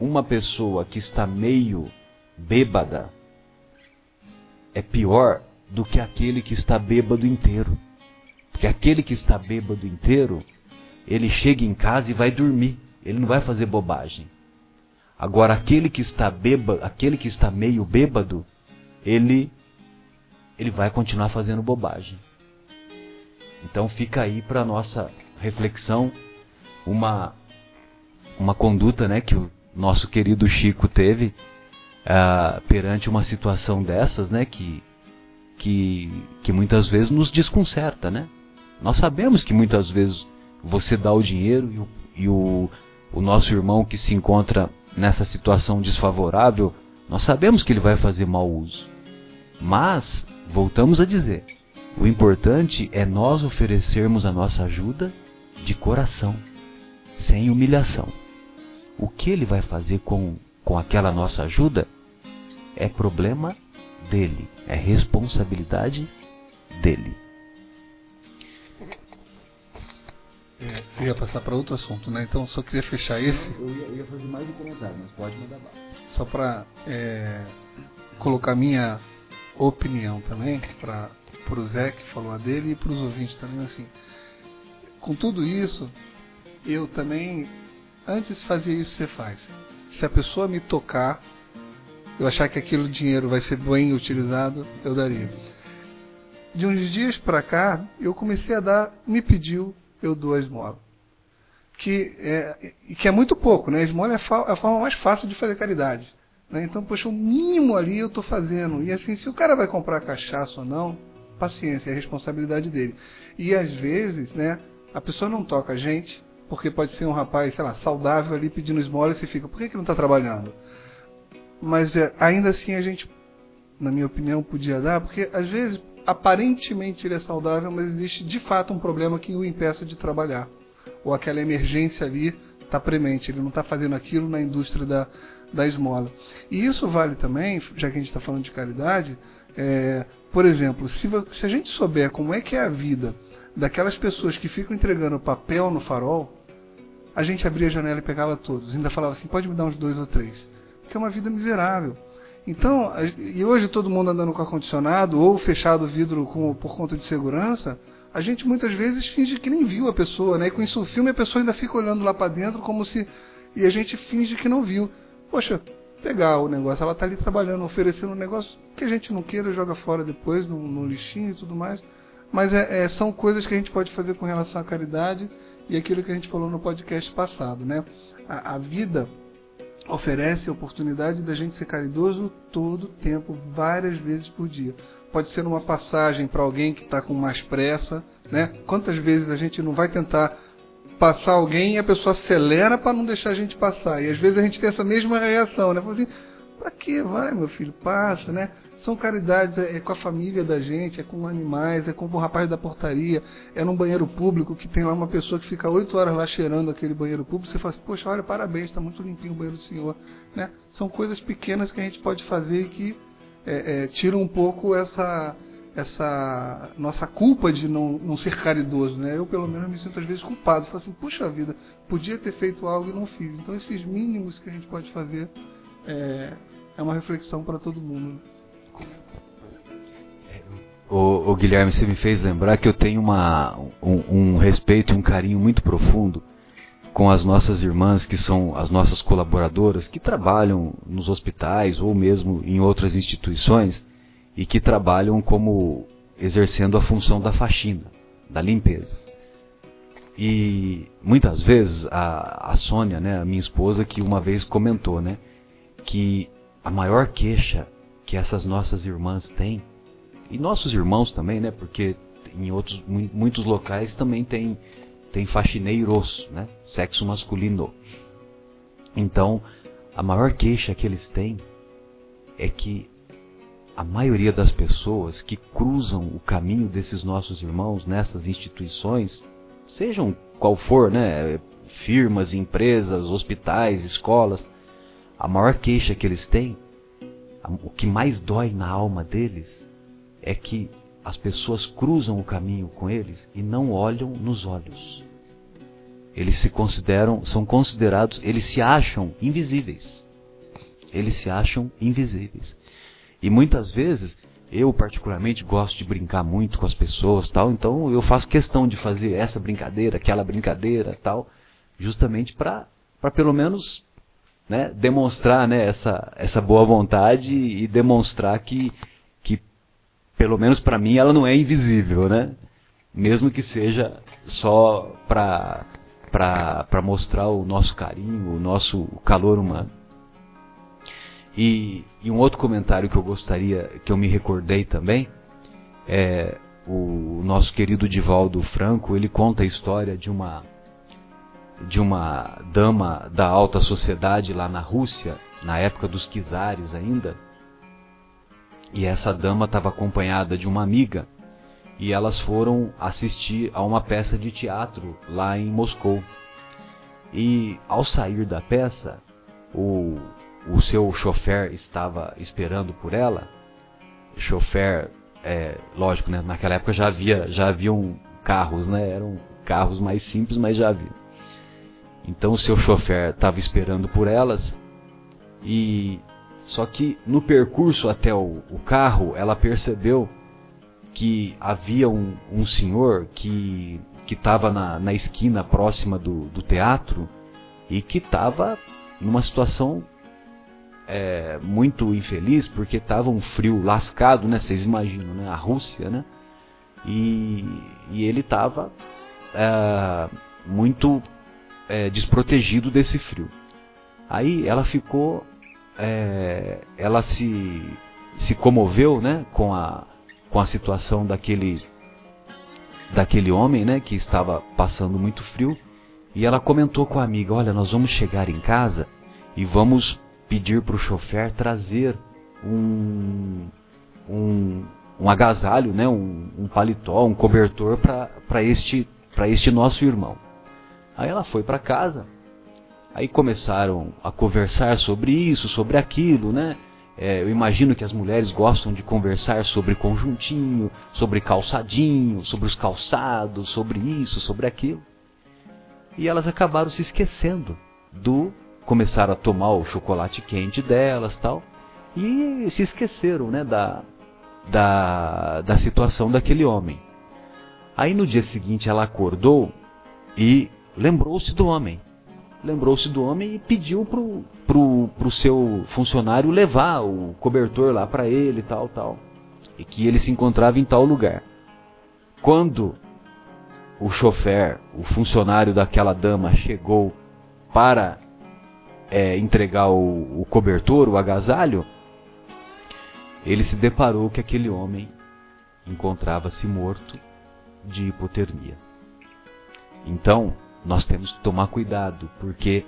Uma pessoa que está meio bêbada é pior do que aquele que está bêbado inteiro. Porque aquele que está bêbado inteiro, ele chega em casa e vai dormir. Ele não vai fazer bobagem. Agora aquele que está bêbado, aquele que está meio bêbado, ele ele vai continuar fazendo bobagem. Então fica aí para nossa reflexão uma uma conduta, né, que o nosso querido Chico teve uh, perante uma situação dessas, né, que que, que muitas vezes nos desconcerta, né? Nós sabemos que muitas vezes você dá o dinheiro e o, e o, o nosso irmão que se encontra nessa situação desfavorável, nós sabemos que ele vai fazer mau uso. Mas, voltamos a dizer, o importante é nós oferecermos a nossa ajuda de coração, sem humilhação. O que ele vai fazer com, com aquela nossa ajuda é problema dele, é responsabilidade dele. É, eu ia passar para outro assunto, né? Então só queria fechar esse. Eu ia, eu ia fazer mais um comentário, mas pode mandar bala. Só para é, colocar minha opinião também, para o Zé que falou a dele e para os ouvintes também, assim. Com tudo isso, eu também, antes fazia isso você faz. Se a pessoa me tocar, eu achar que aquele dinheiro vai ser bem utilizado, eu daria. De uns dias para cá, eu comecei a dar, me pediu, eu dou a esmola. Que é, que é muito pouco, né? A esmola é a forma mais fácil de fazer caridade. Né? Então, poxa, o mínimo ali eu estou fazendo. E assim, se o cara vai comprar cachaça ou não, paciência, é responsabilidade dele. E às vezes, né, a pessoa não toca a gente, porque pode ser um rapaz, sei lá, saudável ali pedindo esmola e você fica, por que, que não está trabalhando? Mas é, ainda assim a gente, na minha opinião, podia dar, porque às vezes aparentemente ele é saudável, mas existe de fato um problema que o impeça de trabalhar. Ou aquela emergência ali está premente, ele não está fazendo aquilo na indústria da, da esmola. E isso vale também, já que a gente está falando de caridade, é, por exemplo, se, se a gente souber como é que é a vida daquelas pessoas que ficam entregando papel no farol, a gente abria a janela e pegava todos. Ainda falava assim, pode me dar uns dois ou três. Porque é uma vida miserável. Então, e hoje todo mundo andando com ar-condicionado ou fechado o vidro com, por conta de segurança, a gente muitas vezes finge que nem viu a pessoa, né? E com isso o filme a pessoa ainda fica olhando lá para dentro como se. E a gente finge que não viu. Poxa, pegar o negócio, ela está ali trabalhando, oferecendo um negócio que a gente não queira, joga fora depois no, no lixinho e tudo mais. Mas é, é, são coisas que a gente pode fazer com relação à caridade e aquilo que a gente falou no podcast passado, né? A, a vida oferece a oportunidade da gente ser caridoso todo o tempo, várias vezes por dia. Pode ser uma passagem para alguém que está com mais pressa, né? Quantas vezes a gente não vai tentar passar alguém e a pessoa acelera para não deixar a gente passar. E às vezes a gente tem essa mesma reação, né? Assim, pra que vai, meu filho? Passa, né? São caridades, é, é com a família da gente, é com animais, é com o rapaz da portaria, é num banheiro público que tem lá uma pessoa que fica oito horas lá cheirando aquele banheiro público. Você fala assim, poxa, olha, parabéns, está muito limpinho o banheiro do senhor. Né? São coisas pequenas que a gente pode fazer e que é, é, tiram um pouco essa essa nossa culpa de não, não ser caridoso, né? Eu pelo menos me sinto às vezes culpado, falo assim, puxa vida, podia ter feito algo e não fiz. Então esses mínimos que a gente pode fazer é, é uma reflexão para todo mundo. O, o, Guilherme, você me fez lembrar que eu tenho uma, um, um respeito e um carinho muito profundo com as nossas irmãs que são as nossas colaboradoras que trabalham nos hospitais ou mesmo em outras instituições e que trabalham como exercendo a função da faxina, da limpeza. E muitas vezes a, a Sônia, né, a minha esposa, que uma vez comentou, né, que a maior queixa que essas nossas irmãs têm e nossos irmãos também, né, porque em outros muitos locais também tem tem faxineiros, né, sexo masculino. Então, a maior queixa que eles têm é que a maioria das pessoas que cruzam o caminho desses nossos irmãos nessas instituições, sejam qual for, né, firmas, empresas, hospitais, escolas, a maior queixa que eles têm, o que mais dói na alma deles, é que as pessoas cruzam o caminho com eles e não olham nos olhos. Eles se consideram, são considerados, eles se acham invisíveis. Eles se acham invisíveis. E muitas vezes, eu particularmente gosto de brincar muito com as pessoas, tal, então eu faço questão de fazer essa brincadeira, aquela brincadeira, tal, justamente para para pelo menos né, demonstrar né, essa, essa boa vontade e demonstrar que, que pelo menos para mim, ela não é invisível, né? Mesmo que seja só para mostrar o nosso carinho, o nosso calor humano. E, e, um outro comentário que eu gostaria, que eu me recordei também, é o nosso querido Divaldo Franco, ele conta a história de uma de uma dama da alta sociedade lá na Rússia, na época dos czares ainda. E essa dama estava acompanhada de uma amiga e elas foram assistir a uma peça de teatro lá em Moscou. E ao sair da peça, o o seu chofer estava esperando por ela, chofer, é, lógico, né, naquela época já havia já haviam carros, né, eram carros mais simples, mas já havia. Então o seu chofer estava esperando por elas e só que no percurso até o, o carro ela percebeu que havia um, um senhor que que estava na, na esquina próxima do, do teatro e que estava numa situação é, muito infeliz porque estava um frio lascado, né? Vocês imaginam, né? A Rússia, né? E, e ele estava é, muito é, desprotegido desse frio. Aí ela ficou é, ela se, se comoveu né, com, a, com a situação daquele, daquele homem né, que estava passando muito frio. E ela comentou com a amiga: Olha, nós vamos chegar em casa e vamos pedir para o chofer trazer um, um, um agasalho, né, um, um paletó, um cobertor para este, este nosso irmão. Aí ela foi para casa, aí começaram a conversar sobre isso, sobre aquilo, né? É, eu imagino que as mulheres gostam de conversar sobre conjuntinho, sobre calçadinho, sobre os calçados, sobre isso, sobre aquilo. E elas acabaram se esquecendo do começaram a tomar o chocolate quente delas, tal, e se esqueceram, né, da da da situação daquele homem. Aí no dia seguinte ela acordou e lembrou-se do homem. Lembrou-se do homem e pediu pro, pro, pro seu funcionário levar o cobertor lá para ele, tal, tal. E que ele se encontrava em tal lugar. Quando o chofer, o funcionário daquela dama, chegou para é, entregar o, o cobertor, o agasalho, ele se deparou que aquele homem encontrava-se morto de hipotermia. Então, nós temos que tomar cuidado, porque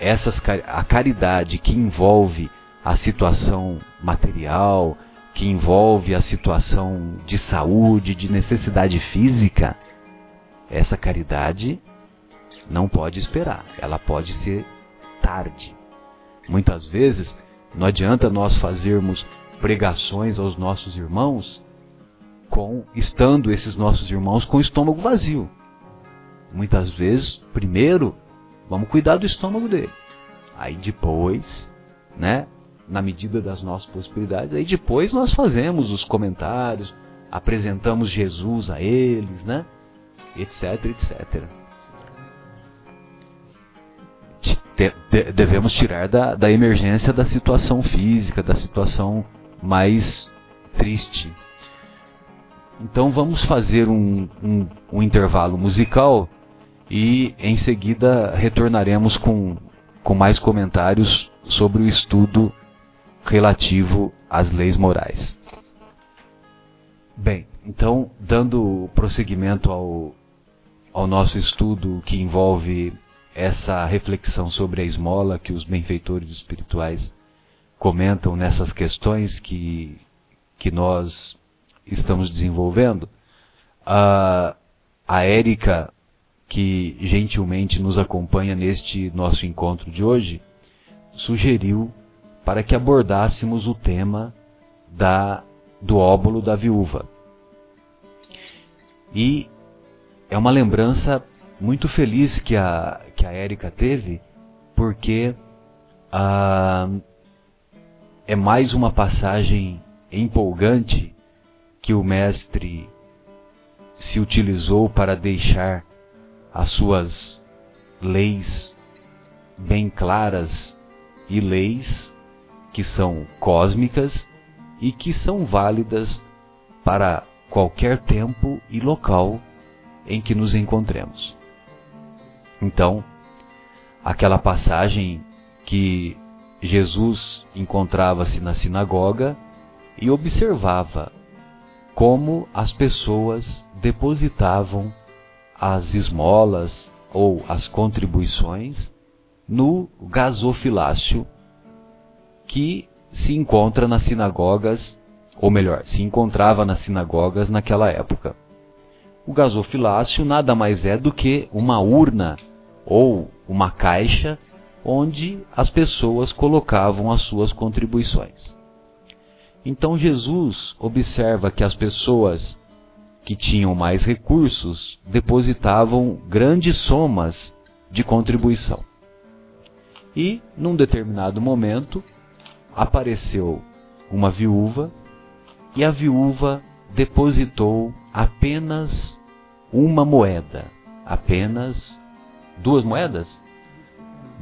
essas, a caridade que envolve a situação material, que envolve a situação de saúde, de necessidade física, essa caridade não pode esperar, ela pode ser tarde. Muitas vezes não adianta nós fazermos pregações aos nossos irmãos com estando esses nossos irmãos com o estômago vazio. Muitas vezes, primeiro, vamos cuidar do estômago dele. Aí depois, né, na medida das nossas possibilidades, aí depois nós fazemos os comentários, apresentamos Jesus a eles, né, etc, etc. Devemos tirar da, da emergência da situação física, da situação mais triste. Então vamos fazer um, um, um intervalo musical e em seguida retornaremos com, com mais comentários sobre o estudo relativo às leis morais. Bem, então, dando prosseguimento ao, ao nosso estudo que envolve essa reflexão sobre a esmola que os benfeitores espirituais comentam nessas questões que, que nós estamos desenvolvendo, a, a Érica que gentilmente nos acompanha neste nosso encontro de hoje, sugeriu para que abordássemos o tema da, do óbolo da viúva. E é uma lembrança muito feliz que a, que a Érica teve, porque ah, é mais uma passagem empolgante que o mestre se utilizou para deixar as suas leis bem claras e leis que são cósmicas e que são válidas para qualquer tempo e local em que nos encontremos. Então, aquela passagem que Jesus encontrava-se na sinagoga e observava como as pessoas depositavam as esmolas ou as contribuições no gasofilácio que se encontra nas sinagogas, ou melhor, se encontrava nas sinagogas naquela época. O gasofilácio nada mais é do que uma urna ou uma caixa onde as pessoas colocavam as suas contribuições. Então Jesus observa que as pessoas que tinham mais recursos depositavam grandes somas de contribuição. E, num determinado momento, apareceu uma viúva e a viúva depositou apenas uma moeda, apenas duas moedas?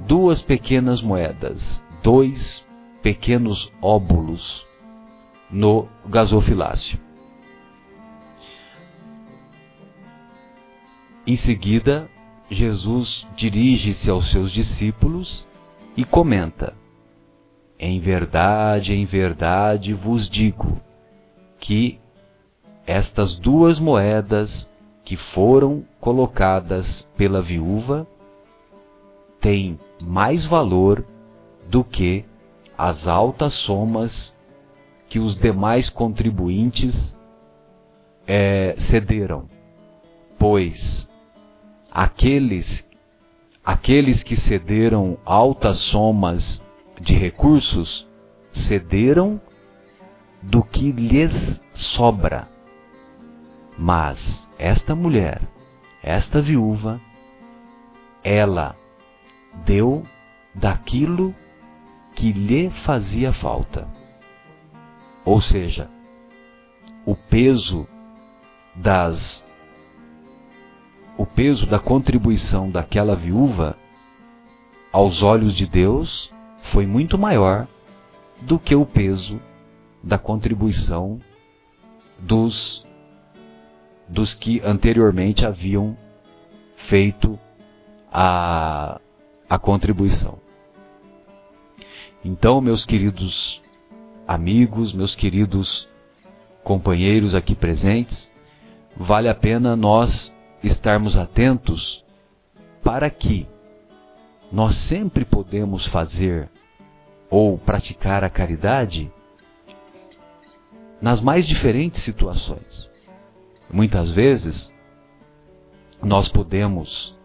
Duas pequenas moedas, dois pequenos óbulos no gasofilácio. Em seguida, Jesus dirige-se aos seus discípulos e comenta: Em verdade, em verdade vos digo que estas duas moedas que foram colocadas pela viúva têm mais valor do que as altas somas que os demais contribuintes é, cederam, pois aqueles aqueles que cederam altas somas de recursos cederam do que lhes sobra. Mas esta mulher, esta viúva, ela deu daquilo que lhe fazia falta. Ou seja, o peso das o peso da contribuição daquela viúva aos olhos de Deus foi muito maior do que o peso da contribuição dos dos que anteriormente haviam feito a, a contribuição. Então, meus queridos amigos, meus queridos companheiros aqui presentes, vale a pena nós estarmos atentos para que nós sempre podemos fazer ou praticar a caridade nas mais diferentes situações. Muitas vezes nós podemos,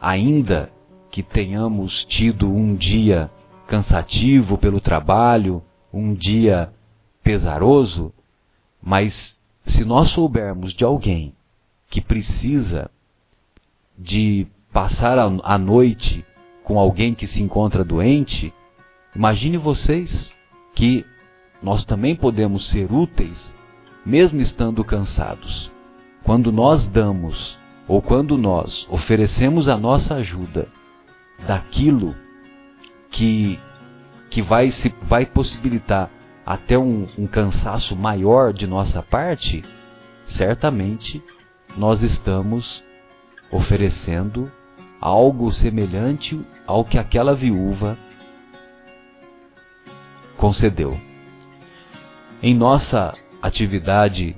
ainda que tenhamos tido um dia cansativo pelo trabalho, um dia pesaroso, mas se nós soubermos de alguém que precisa de passar a noite com alguém que se encontra doente, imagine vocês que nós também podemos ser úteis mesmo estando cansados. Quando nós damos ou quando nós oferecemos a nossa ajuda daquilo que, que vai, se, vai possibilitar até um, um cansaço maior de nossa parte, certamente nós estamos oferecendo algo semelhante ao que aquela viúva concedeu. Em nossa atividade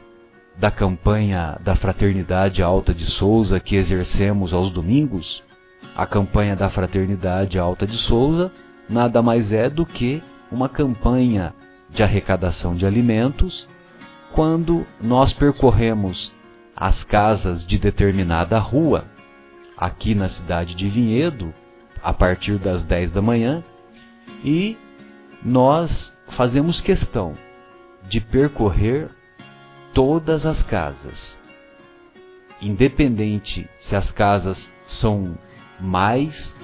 da campanha da Fraternidade Alta de Souza que exercemos aos domingos, a campanha da Fraternidade Alta de Souza nada mais é do que uma campanha de arrecadação de alimentos quando nós percorremos as casas de determinada rua, aqui na cidade de Vinhedo, a partir das 10 da manhã, e nós fazemos questão de percorrer todas as casas. Independente se as casas são mais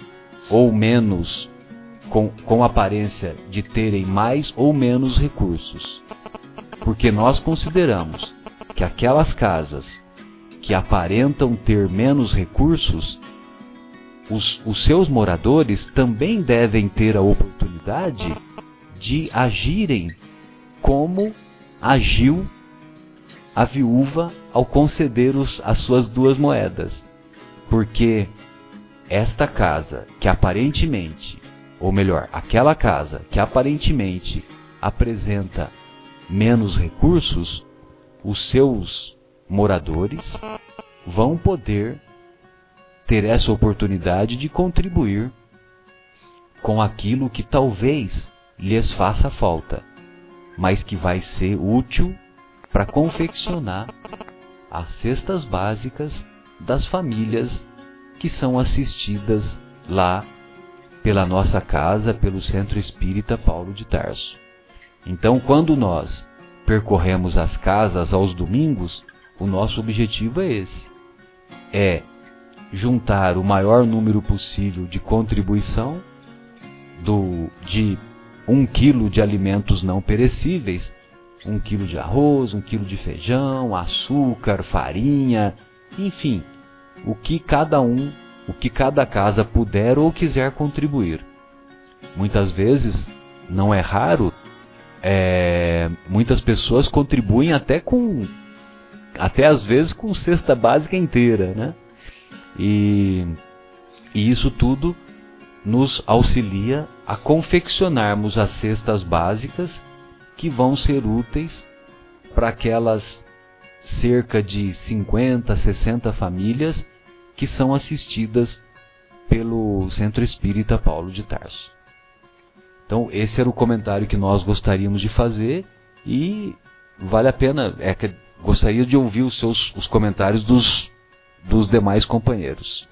ou menos, com, com aparência de terem mais ou menos recursos. Porque nós consideramos que aquelas casas que aparentam ter menos recursos, os, os seus moradores também devem ter a oportunidade de agirem como agiu a viúva ao conceder os, as suas duas moedas. Porque esta casa, que aparentemente, ou melhor, aquela casa que aparentemente apresenta menos recursos, os seus moradores vão poder ter essa oportunidade de contribuir com aquilo que talvez lhes faça falta, mas que vai ser útil para confeccionar as cestas básicas das famílias que são assistidas lá pela nossa casa, pelo Centro Espírita Paulo de Tarso. Então, quando nós percorremos as casas aos domingos, o nosso objetivo é esse: é juntar o maior número possível de contribuição do, de um quilo de alimentos não perecíveis um quilo de arroz, um quilo de feijão, açúcar, farinha, enfim, o que cada um, o que cada casa puder ou quiser contribuir. Muitas vezes, não é raro, é, muitas pessoas contribuem até com, até às vezes com cesta básica inteira, né? E, e isso tudo nos auxilia a confeccionarmos as cestas básicas que vão ser úteis para aquelas cerca de 50, 60 famílias que são assistidas pelo Centro Espírita Paulo de Tarso. Então, esse era o comentário que nós gostaríamos de fazer e vale a pena, é gostaria de ouvir os seus os comentários dos, dos demais companheiros.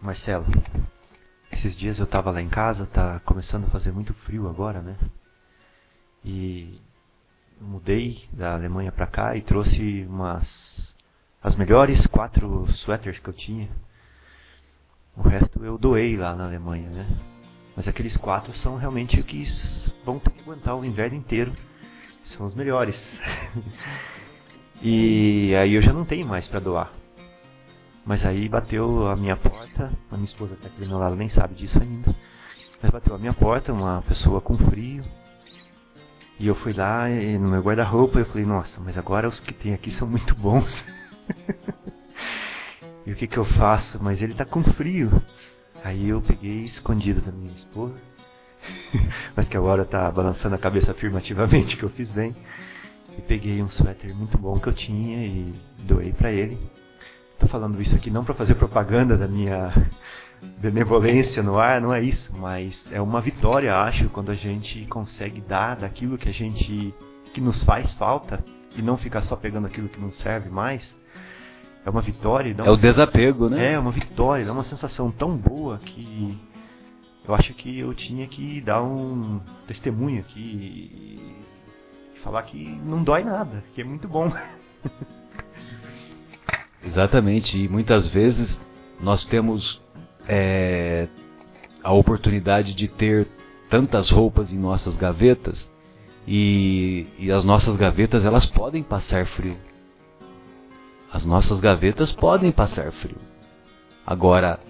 Marcelo, esses dias eu estava lá em casa, tá começando a fazer muito frio agora, né? E mudei da Alemanha para cá e trouxe umas as melhores quatro suéteres que eu tinha. O resto eu doei lá na Alemanha, né? Mas aqueles quatro são realmente o que vão ter que aguentar o inverno inteiro. São os melhores. (laughs) e aí eu já não tenho mais para doar. Mas aí bateu a minha porta, a minha esposa está aqui do meu lado, nem sabe disso ainda. Mas bateu a minha porta, uma pessoa com frio. E eu fui lá e no meu guarda-roupa eu falei, nossa, mas agora os que tem aqui são muito bons. (laughs) e o que que eu faço? Mas ele está com frio. Aí eu peguei escondido da minha esposa, (laughs) mas que agora está balançando a cabeça afirmativamente que eu fiz bem. E peguei um suéter muito bom que eu tinha e doei para ele. Estou falando isso aqui não para fazer propaganda da minha (laughs) benevolência no ar, não é isso, mas é uma vitória, acho, quando a gente consegue dar daquilo que a gente que nos faz falta e não ficar só pegando aquilo que não serve mais é uma vitória. é o desapego, né? É, uma vitória, dá uma sensação tão boa que eu acho que eu tinha que dar um testemunho aqui e falar que não dói nada, que é muito bom. (laughs) Exatamente, e muitas vezes nós temos é, a oportunidade de ter tantas roupas em nossas gavetas e, e as nossas gavetas elas podem passar frio. As nossas gavetas podem passar frio. Agora,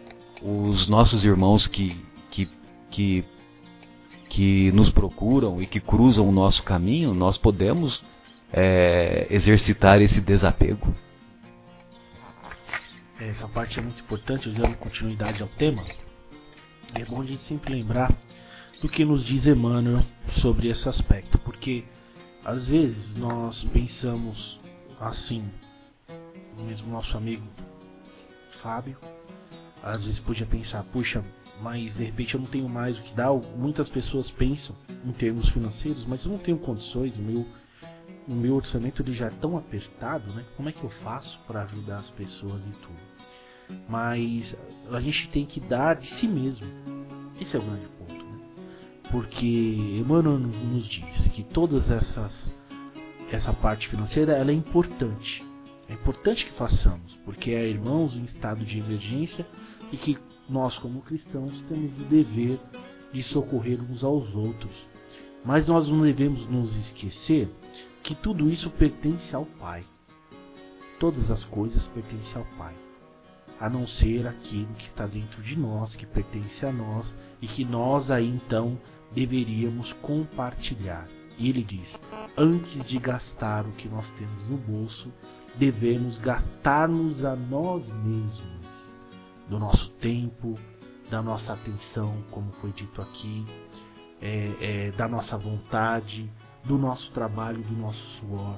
os nossos irmãos que, que, que, que nos procuram e que cruzam o nosso caminho, nós podemos é, exercitar esse desapego. Essa parte é muito importante, dando continuidade ao tema. E é bom a gente sempre lembrar do que nos diz Emmanuel sobre esse aspecto, porque às vezes nós pensamos assim, mesmo nosso amigo Fábio, às vezes podia pensar, puxa, mas de repente eu não tenho mais o que dar. Muitas pessoas pensam em termos financeiros, mas eu não tenho condições, o meu, o meu orçamento ele já é tão apertado, né? Como é que eu faço para ajudar as pessoas e tudo? Mas a gente tem que dar de si mesmo. Esse é o grande ponto, né? Porque Emmanuel nos diz que todas essas essa parte financeira ela é importante é importante que façamos, porque é irmãos em estado de emergência e que nós, como cristãos, temos o dever de socorrer uns aos outros. Mas nós não devemos nos esquecer que tudo isso pertence ao Pai. Todas as coisas pertencem ao Pai, a não ser aquilo que está dentro de nós, que pertence a nós e que nós aí então deveríamos compartilhar. E ele diz: antes de gastar o que nós temos no bolso, devemos gastar-nos a nós mesmos, do nosso tempo, da nossa atenção, como foi dito aqui, é, é, da nossa vontade, do nosso trabalho, do nosso suor,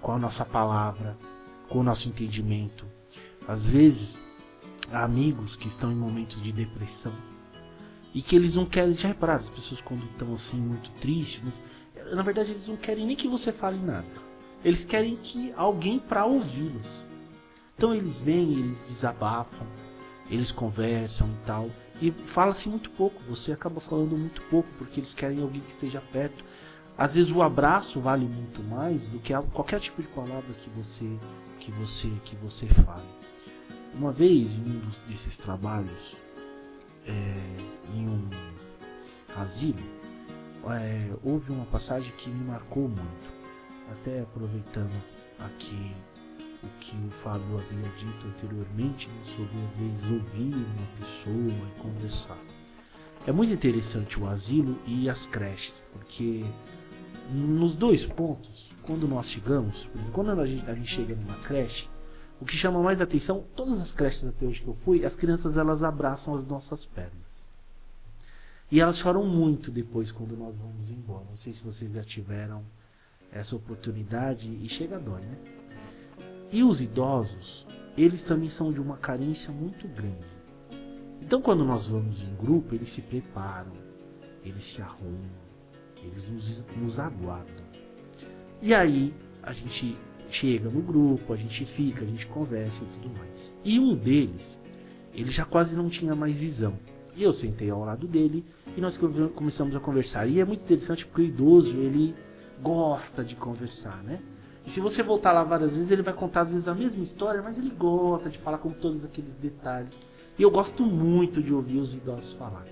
com a nossa palavra, com o nosso entendimento. Às vezes, há amigos que estão em momentos de depressão e que eles não querem, já repararam, as pessoas quando estão assim muito tristes, na verdade eles não querem nem que você fale nada. Eles querem que alguém para ouvi-los. Então eles vêm, eles desabafam, eles conversam e tal. E fala-se muito pouco, você acaba falando muito pouco, porque eles querem alguém que esteja perto. Às vezes o abraço vale muito mais do que qualquer tipo de palavra que você que você que você fale. Uma vez em um desses trabalhos, é, em um asilo, é, houve uma passagem que me marcou muito até aproveitando aqui o que o Fábio havia dito anteriormente né, sobre às vezes ouvir uma pessoa e conversar. É muito interessante o asilo e as creches, porque nos dois pontos, quando nós chegamos, quando a gente, a gente chega numa creche, O que chama mais atenção, todas as creches até hoje que eu fui, as crianças elas abraçam as nossas pernas. E elas choram muito depois quando nós vamos embora. Não sei se vocês já tiveram essa oportunidade e chega a dói, né? E os idosos, eles também são de uma carência muito grande. Então quando nós vamos em grupo, eles se preparam, eles se arrumam, eles nos, nos aguardam. E aí a gente chega no grupo, a gente fica, a gente conversa e tudo mais. E um deles, ele já quase não tinha mais visão. E eu sentei ao lado dele e nós começamos a conversar. E é muito interessante porque o idoso, ele gosta de conversar, né? E se você voltar lá várias vezes, ele vai contar às vezes a mesma história, mas ele gosta de falar com todos aqueles detalhes. E eu gosto muito de ouvir os idosos falar.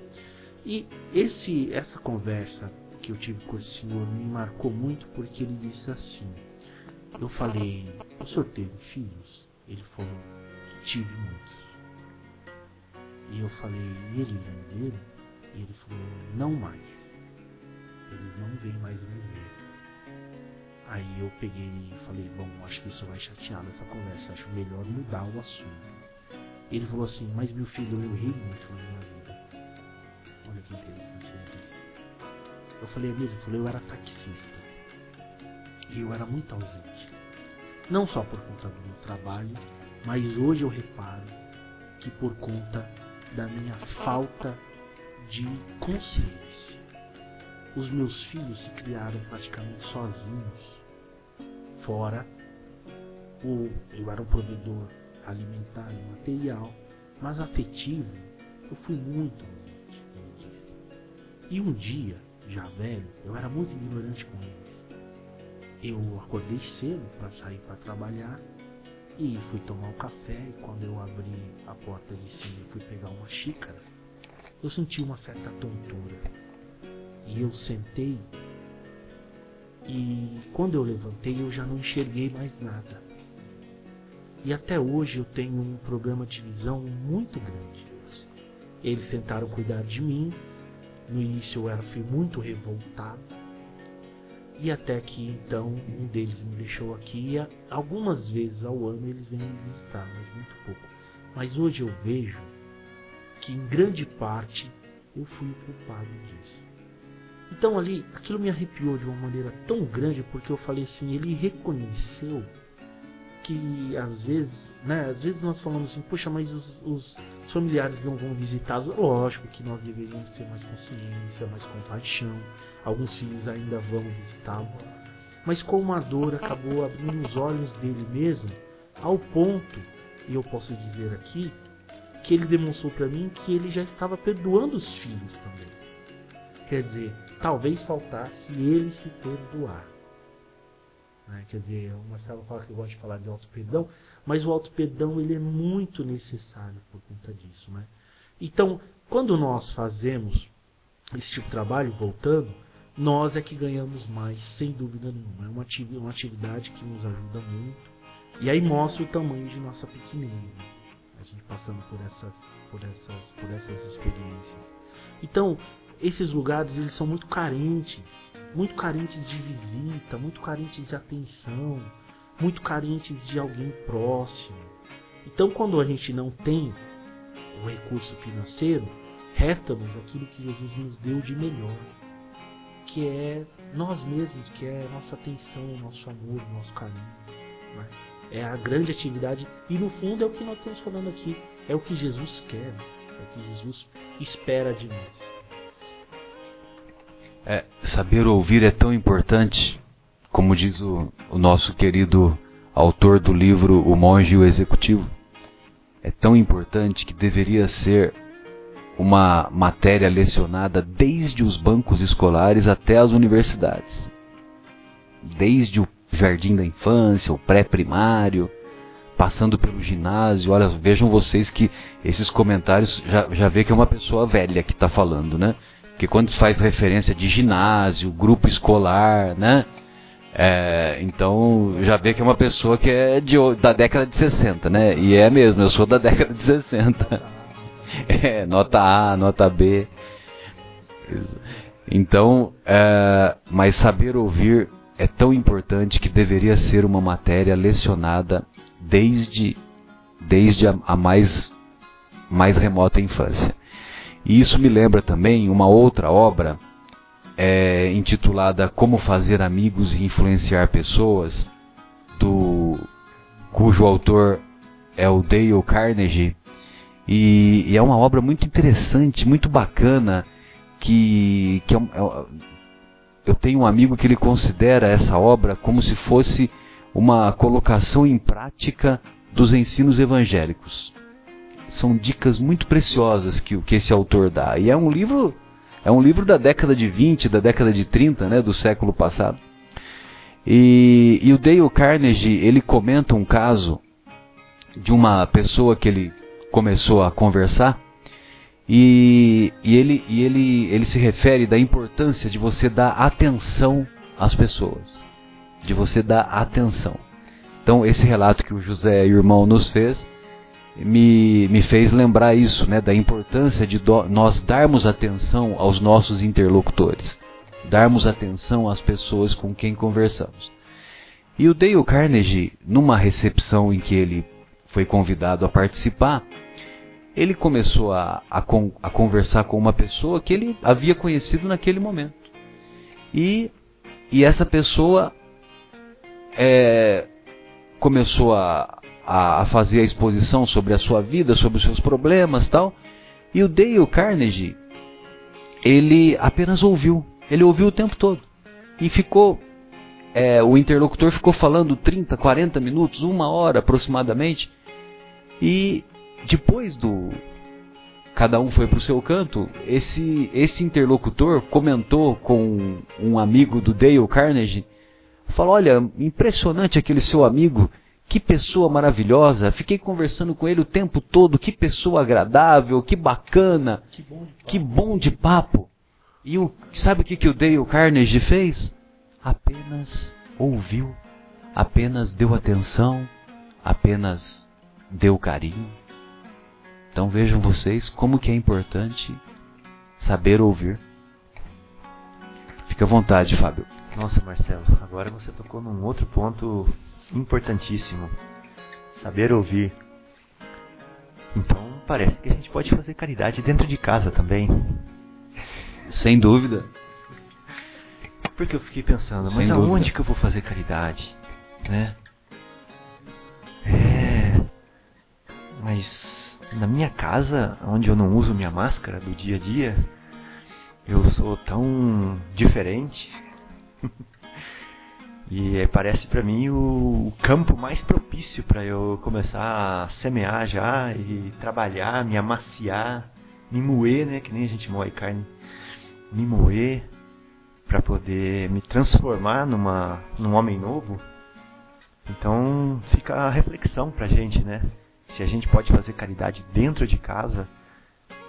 E esse, essa conversa que eu tive com esse senhor me marcou muito porque ele disse assim: Eu falei, o senhor teve filhos? Ele falou, tive muitos. E eu falei, e eles venderam? E ele falou, não mais. Eles não vêm mais me ver. Aí eu peguei e falei, bom, acho que isso vai chatear nessa conversa, acho melhor mudar o assunto. Ele falou assim, mas meu filho, eu errei muito na minha vida. Olha que interessante ele disse. Eu falei, é mesmo? Eu falei, eu era taxista. E eu era muito ausente. Não só por conta do meu trabalho, mas hoje eu reparo que por conta da minha falta de consciência. Os meus filhos se criaram praticamente sozinhos. Fora eu era um provedor alimentar e material, mas afetivo, eu fui muito disse. E um dia, já velho, eu era muito ignorante com eles. Eu acordei cedo para sair para trabalhar e fui tomar um café e quando eu abri a porta de cima e fui pegar uma xícara, eu senti uma certa tontura. E eu sentei e quando eu levantei eu já não enxerguei mais nada. E até hoje eu tenho um problema de visão muito grande. Eles tentaram cuidar de mim. No início eu era fui muito revoltado. E até que então um deles me deixou aqui. E algumas vezes ao ano eles vêm me visitar, mas muito pouco. Mas hoje eu vejo que em grande parte eu fui o culpado disso. Então ali, aquilo me arrepiou de uma maneira tão grande porque eu falei assim, ele reconheceu que às vezes, né, às vezes nós falamos assim, poxa, mas os, os familiares não vão visitá-los. Lógico que nós deveríamos ter mais consciência, mais compaixão. Alguns filhos ainda vão visitá-lo. Mas como a dor acabou abrindo os olhos dele mesmo, ao ponto, e eu posso dizer aqui, que ele demonstrou para mim que ele já estava perdoando os filhos também. Quer dizer, talvez faltasse ele se perdoar. Né? Quer dizer, o Marcelo fala que gosta de falar de auto-perdão, mas o auto-perdão ele é muito necessário por conta disso. Né? Então, quando nós fazemos esse tipo de trabalho, voltando, nós é que ganhamos mais, sem dúvida nenhuma. É uma atividade, que nos ajuda muito. E aí mostra o tamanho de nossa pequenina. A gente passando por essas, por essas, por essas experiências. Então, esses lugares eles são muito carentes muito carentes de visita, muito carentes de atenção, muito carentes de alguém próximo. Então, quando a gente não tem o recurso financeiro, resta-nos aquilo que Jesus nos deu de melhor, que é nós mesmos, que é nossa atenção, nosso amor, nosso carinho. Né? É a grande atividade e no fundo é o que nós estamos falando aqui, é o que Jesus quer, é o que Jesus espera de nós. É, saber ouvir é tão importante, como diz o, o nosso querido autor do livro O Monge e o Executivo. É tão importante que deveria ser uma matéria lecionada desde os bancos escolares até as universidades. Desde o jardim da infância, o pré-primário, passando pelo ginásio. Olha, vejam vocês que esses comentários já, já vê que é uma pessoa velha que está falando, né? Porque quando faz referência de ginásio, grupo escolar, né? É, então já vê que é uma pessoa que é de, da década de 60, né? E é mesmo, eu sou da década de 60. (laughs) É, nota A, nota B. Então, é, mas saber ouvir é tão importante que deveria ser uma matéria lecionada desde, desde a, a mais, mais remota infância. E isso me lembra também uma outra obra é, intitulada Como Fazer Amigos e Influenciar Pessoas, do cujo autor é o Dale Carnegie. E, e é uma obra muito interessante, muito bacana, que, que é, é, eu tenho um amigo que ele considera essa obra como se fosse uma colocação em prática dos ensinos evangélicos. São dicas muito preciosas que, que esse autor dá. E é um livro é um livro da década de 20, da década de 30, né, do século passado. E, e o Dale Carnegie, ele comenta um caso de uma pessoa que ele começou a conversar e, e, ele, e ele, ele se refere da importância de você dar atenção às pessoas, de você dar atenção. Então esse relato que o José irmão nos fez me, me fez lembrar isso, né, da importância de do, nós darmos atenção aos nossos interlocutores, darmos atenção às pessoas com quem conversamos. E o Dale Carnegie, numa recepção em que ele foi convidado a participar, ele começou a, a, a conversar com uma pessoa que ele havia conhecido naquele momento. E, e essa pessoa é, começou a, a, a, fazer a exposição sobre a sua vida, sobre os seus problemas tal. E o Dale Carnegie, ele apenas ouviu. Ele ouviu o tempo todo. E ficou. É, o interlocutor ficou falando 30, 40 minutos, uma hora aproximadamente. E depois do. Cada um foi para o seu canto. Esse, esse interlocutor comentou com um amigo do Dale Carnegie. Falou: Olha, impressionante aquele seu amigo que pessoa maravilhosa. Fiquei conversando com ele o tempo todo. Que pessoa agradável, que bacana, que bom de papo. Que bom de papo. E o, sabe o que, que o Dale Carnegie fez? Apenas ouviu, apenas deu atenção, apenas deu carinho. Então vejam vocês como que é importante saber ouvir. Fique à vontade, Fábio. Nossa, Marcelo, agora você tocou num outro ponto importantíssimo. Saber ouvir. Então, parece que a gente pode fazer caridade dentro de casa também. Sem dúvida. Porque eu fiquei pensando, mas Sem aonde dúvida. que eu vou fazer caridade? Né? É. Mas na minha casa, onde eu não uso minha máscara do dia a dia, eu sou tão diferente. (laughs) E parece para mim o, campo mais propício para eu começar a semear já e trabalhar, me amaciar, me moer, né, que nem a gente moe carne, me moer para poder me transformar numa num homem novo. Então fica a reflexão pra gente, né? Se a gente pode fazer caridade dentro de casa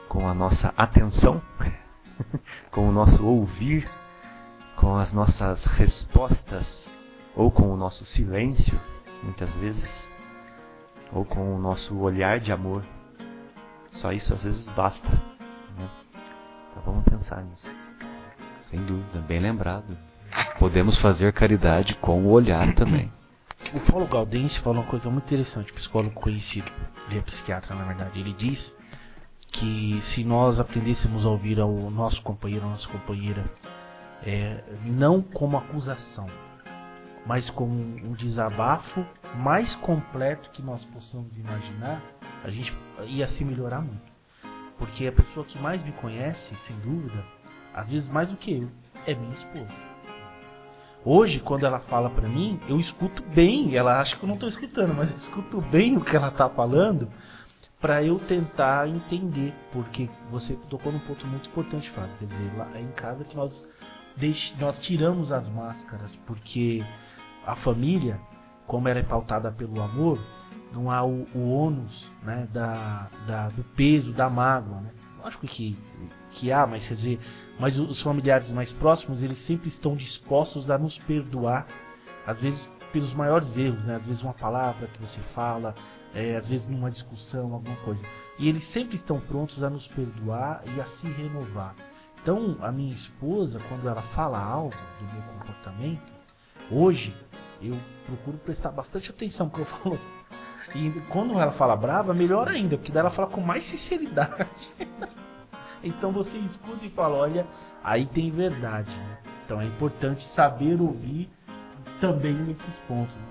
com a nossa atenção, (laughs) com o nosso ouvir, com as nossas respostas ou com o nosso silêncio, muitas vezes, ou com o nosso olhar de amor. Só isso às vezes basta. Né? Então vamos pensar nisso. Sem dúvida, bem lembrado. Podemos fazer caridade com o olhar também. O Paulo Gaudense fala uma coisa muito interessante, psicólogo conhecido, ele é psiquiatra na verdade. Ele diz que se nós aprendêssemos a ouvir ao nosso companheiro, a nossa companheira, é, não como acusação, mas com um desabafo mais completo que nós possamos imaginar, a gente ia se melhorar muito. Porque a pessoa que mais me conhece, sem dúvida, às vezes mais do que eu, é minha esposa. Hoje, quando ela fala pra mim, eu escuto bem. Ela acha que eu não estou escutando, mas eu escuto bem o que ela está falando para eu tentar entender. Porque você tocou num ponto muito importante, Fábio. Quer dizer, lá em casa que nós, nós tiramos as máscaras, porque a família, como ela é pautada pelo amor, não há o, o ônus né, da, da, do peso, da mágoa. Né? Lógico que, que há, mas quer dizer, mas os familiares mais próximos, eles sempre estão dispostos a nos perdoar, às vezes pelos maiores erros, né? às vezes uma palavra que você fala, é, às vezes numa discussão, alguma coisa. E eles sempre estão prontos a nos perdoar e a se renovar. Então, a minha esposa, quando ela fala algo do meu comportamento, hoje eu procuro prestar bastante atenção, porque eu falo, E quando ela fala brava, melhor ainda, porque daí ela fala com mais sinceridade. (laughs) então você escuta e fala, olha, aí tem verdade. Né? Então é importante saber ouvir também nesses pontos. Né?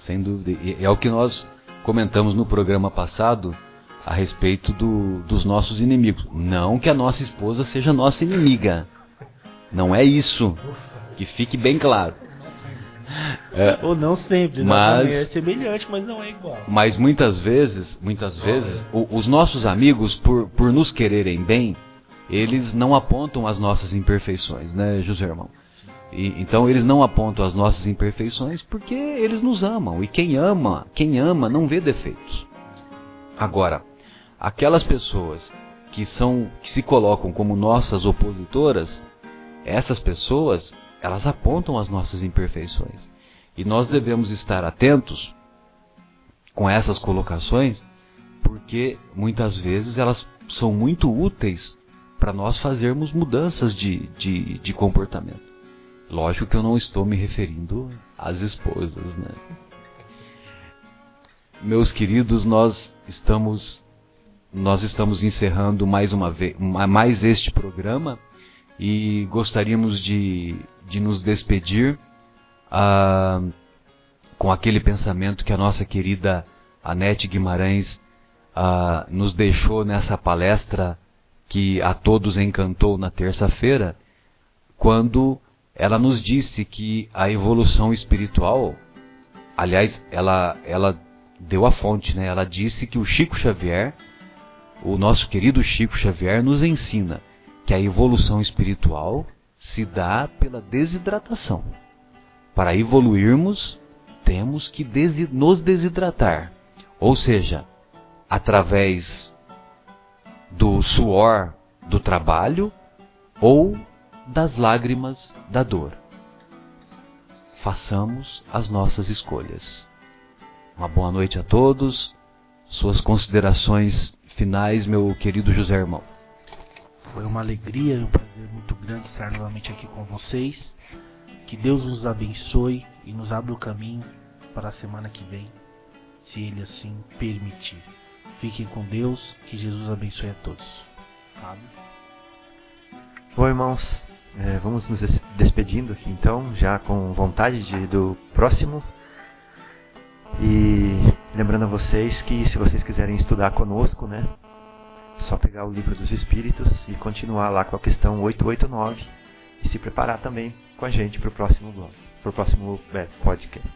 Sem dúvida. E é o que nós comentamos no programa passado a respeito do, dos nossos inimigos. Não que a nossa esposa seja nossa inimiga. Não é isso. Que fique bem claro. É, (laughs) Ou não sempre, mas é semelhante, mas não é igual. Mas muitas vezes, muitas vezes, o, os nossos amigos, por, por nos quererem bem, eles não apontam as nossas imperfeições, né, José irmão? E, então eles não apontam as nossas imperfeições porque eles nos amam. E quem ama, quem ama não vê defeitos. Agora, aquelas pessoas que são que se colocam como nossas opositoras, essas pessoas, elas apontam as nossas imperfeições. E nós devemos estar atentos com essas colocações, porque muitas vezes elas são muito úteis para nós fazermos mudanças de, de, de comportamento. Lógico que eu não estou me referindo às esposas, né? Meus queridos, nós estamos nós estamos encerrando mais uma vez mais este programa e gostaríamos de, de nos despedir ah, com aquele pensamento que a nossa querida Anete Guimarães ah, nos deixou nessa palestra que a todos encantou na terça-feira, quando ela nos disse que a evolução espiritual, aliás, ela, ela deu a fonte, né? Ela disse que o Chico Xavier, o nosso querido Chico Xavier, nos ensina que a evolução espiritual se dá pela desidratação. Para evoluirmos, temos que nos desidratar, ou seja, através do suor do trabalho ou das lágrimas da dor. Façamos as nossas escolhas. Uma boa noite a todos. Suas considerações finais, meu querido José Irmão. Foi uma alegria e um prazer muito grande estar novamente aqui com vocês. Que Deus nos abençoe e nos abra o caminho para a semana que vem, se Ele assim permitir. Fiquem com Deus, que Jesus abençoe a todos. Fábio. Bom, irmãos, é, vamos nos despedindo aqui então, já com vontade de, do próximo. E lembrando a vocês que se vocês quiserem estudar conosco, né, só pegar o livro dos Espíritos e continuar lá com a questão 889 e se preparar também com a gente para o próximo blog, para o próximo é, podcast.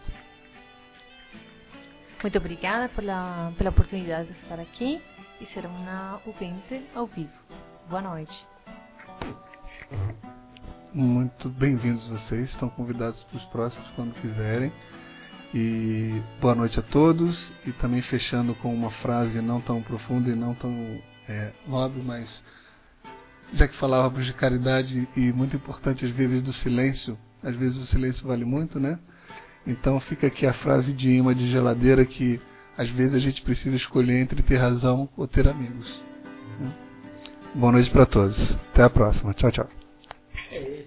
Muito obrigada pela, pela oportunidade de estar aqui e ser uma ouvinte ao vivo. Boa noite. Muito bem-vindos vocês, estão convidados para os próximos quando quiserem. E boa noite a todos. E também fechando com uma frase não tão profunda e não tão é, nobre, mas já que falávamos de caridade e muito importante às vezes do silêncio, às vezes o silêncio vale muito, né? Então fica aqui a frase de imã de geladeira que às vezes a gente precisa escolher entre ter razão ou ter amigos. Boa noite para todos. Até a próxima. Tchau, tchau. É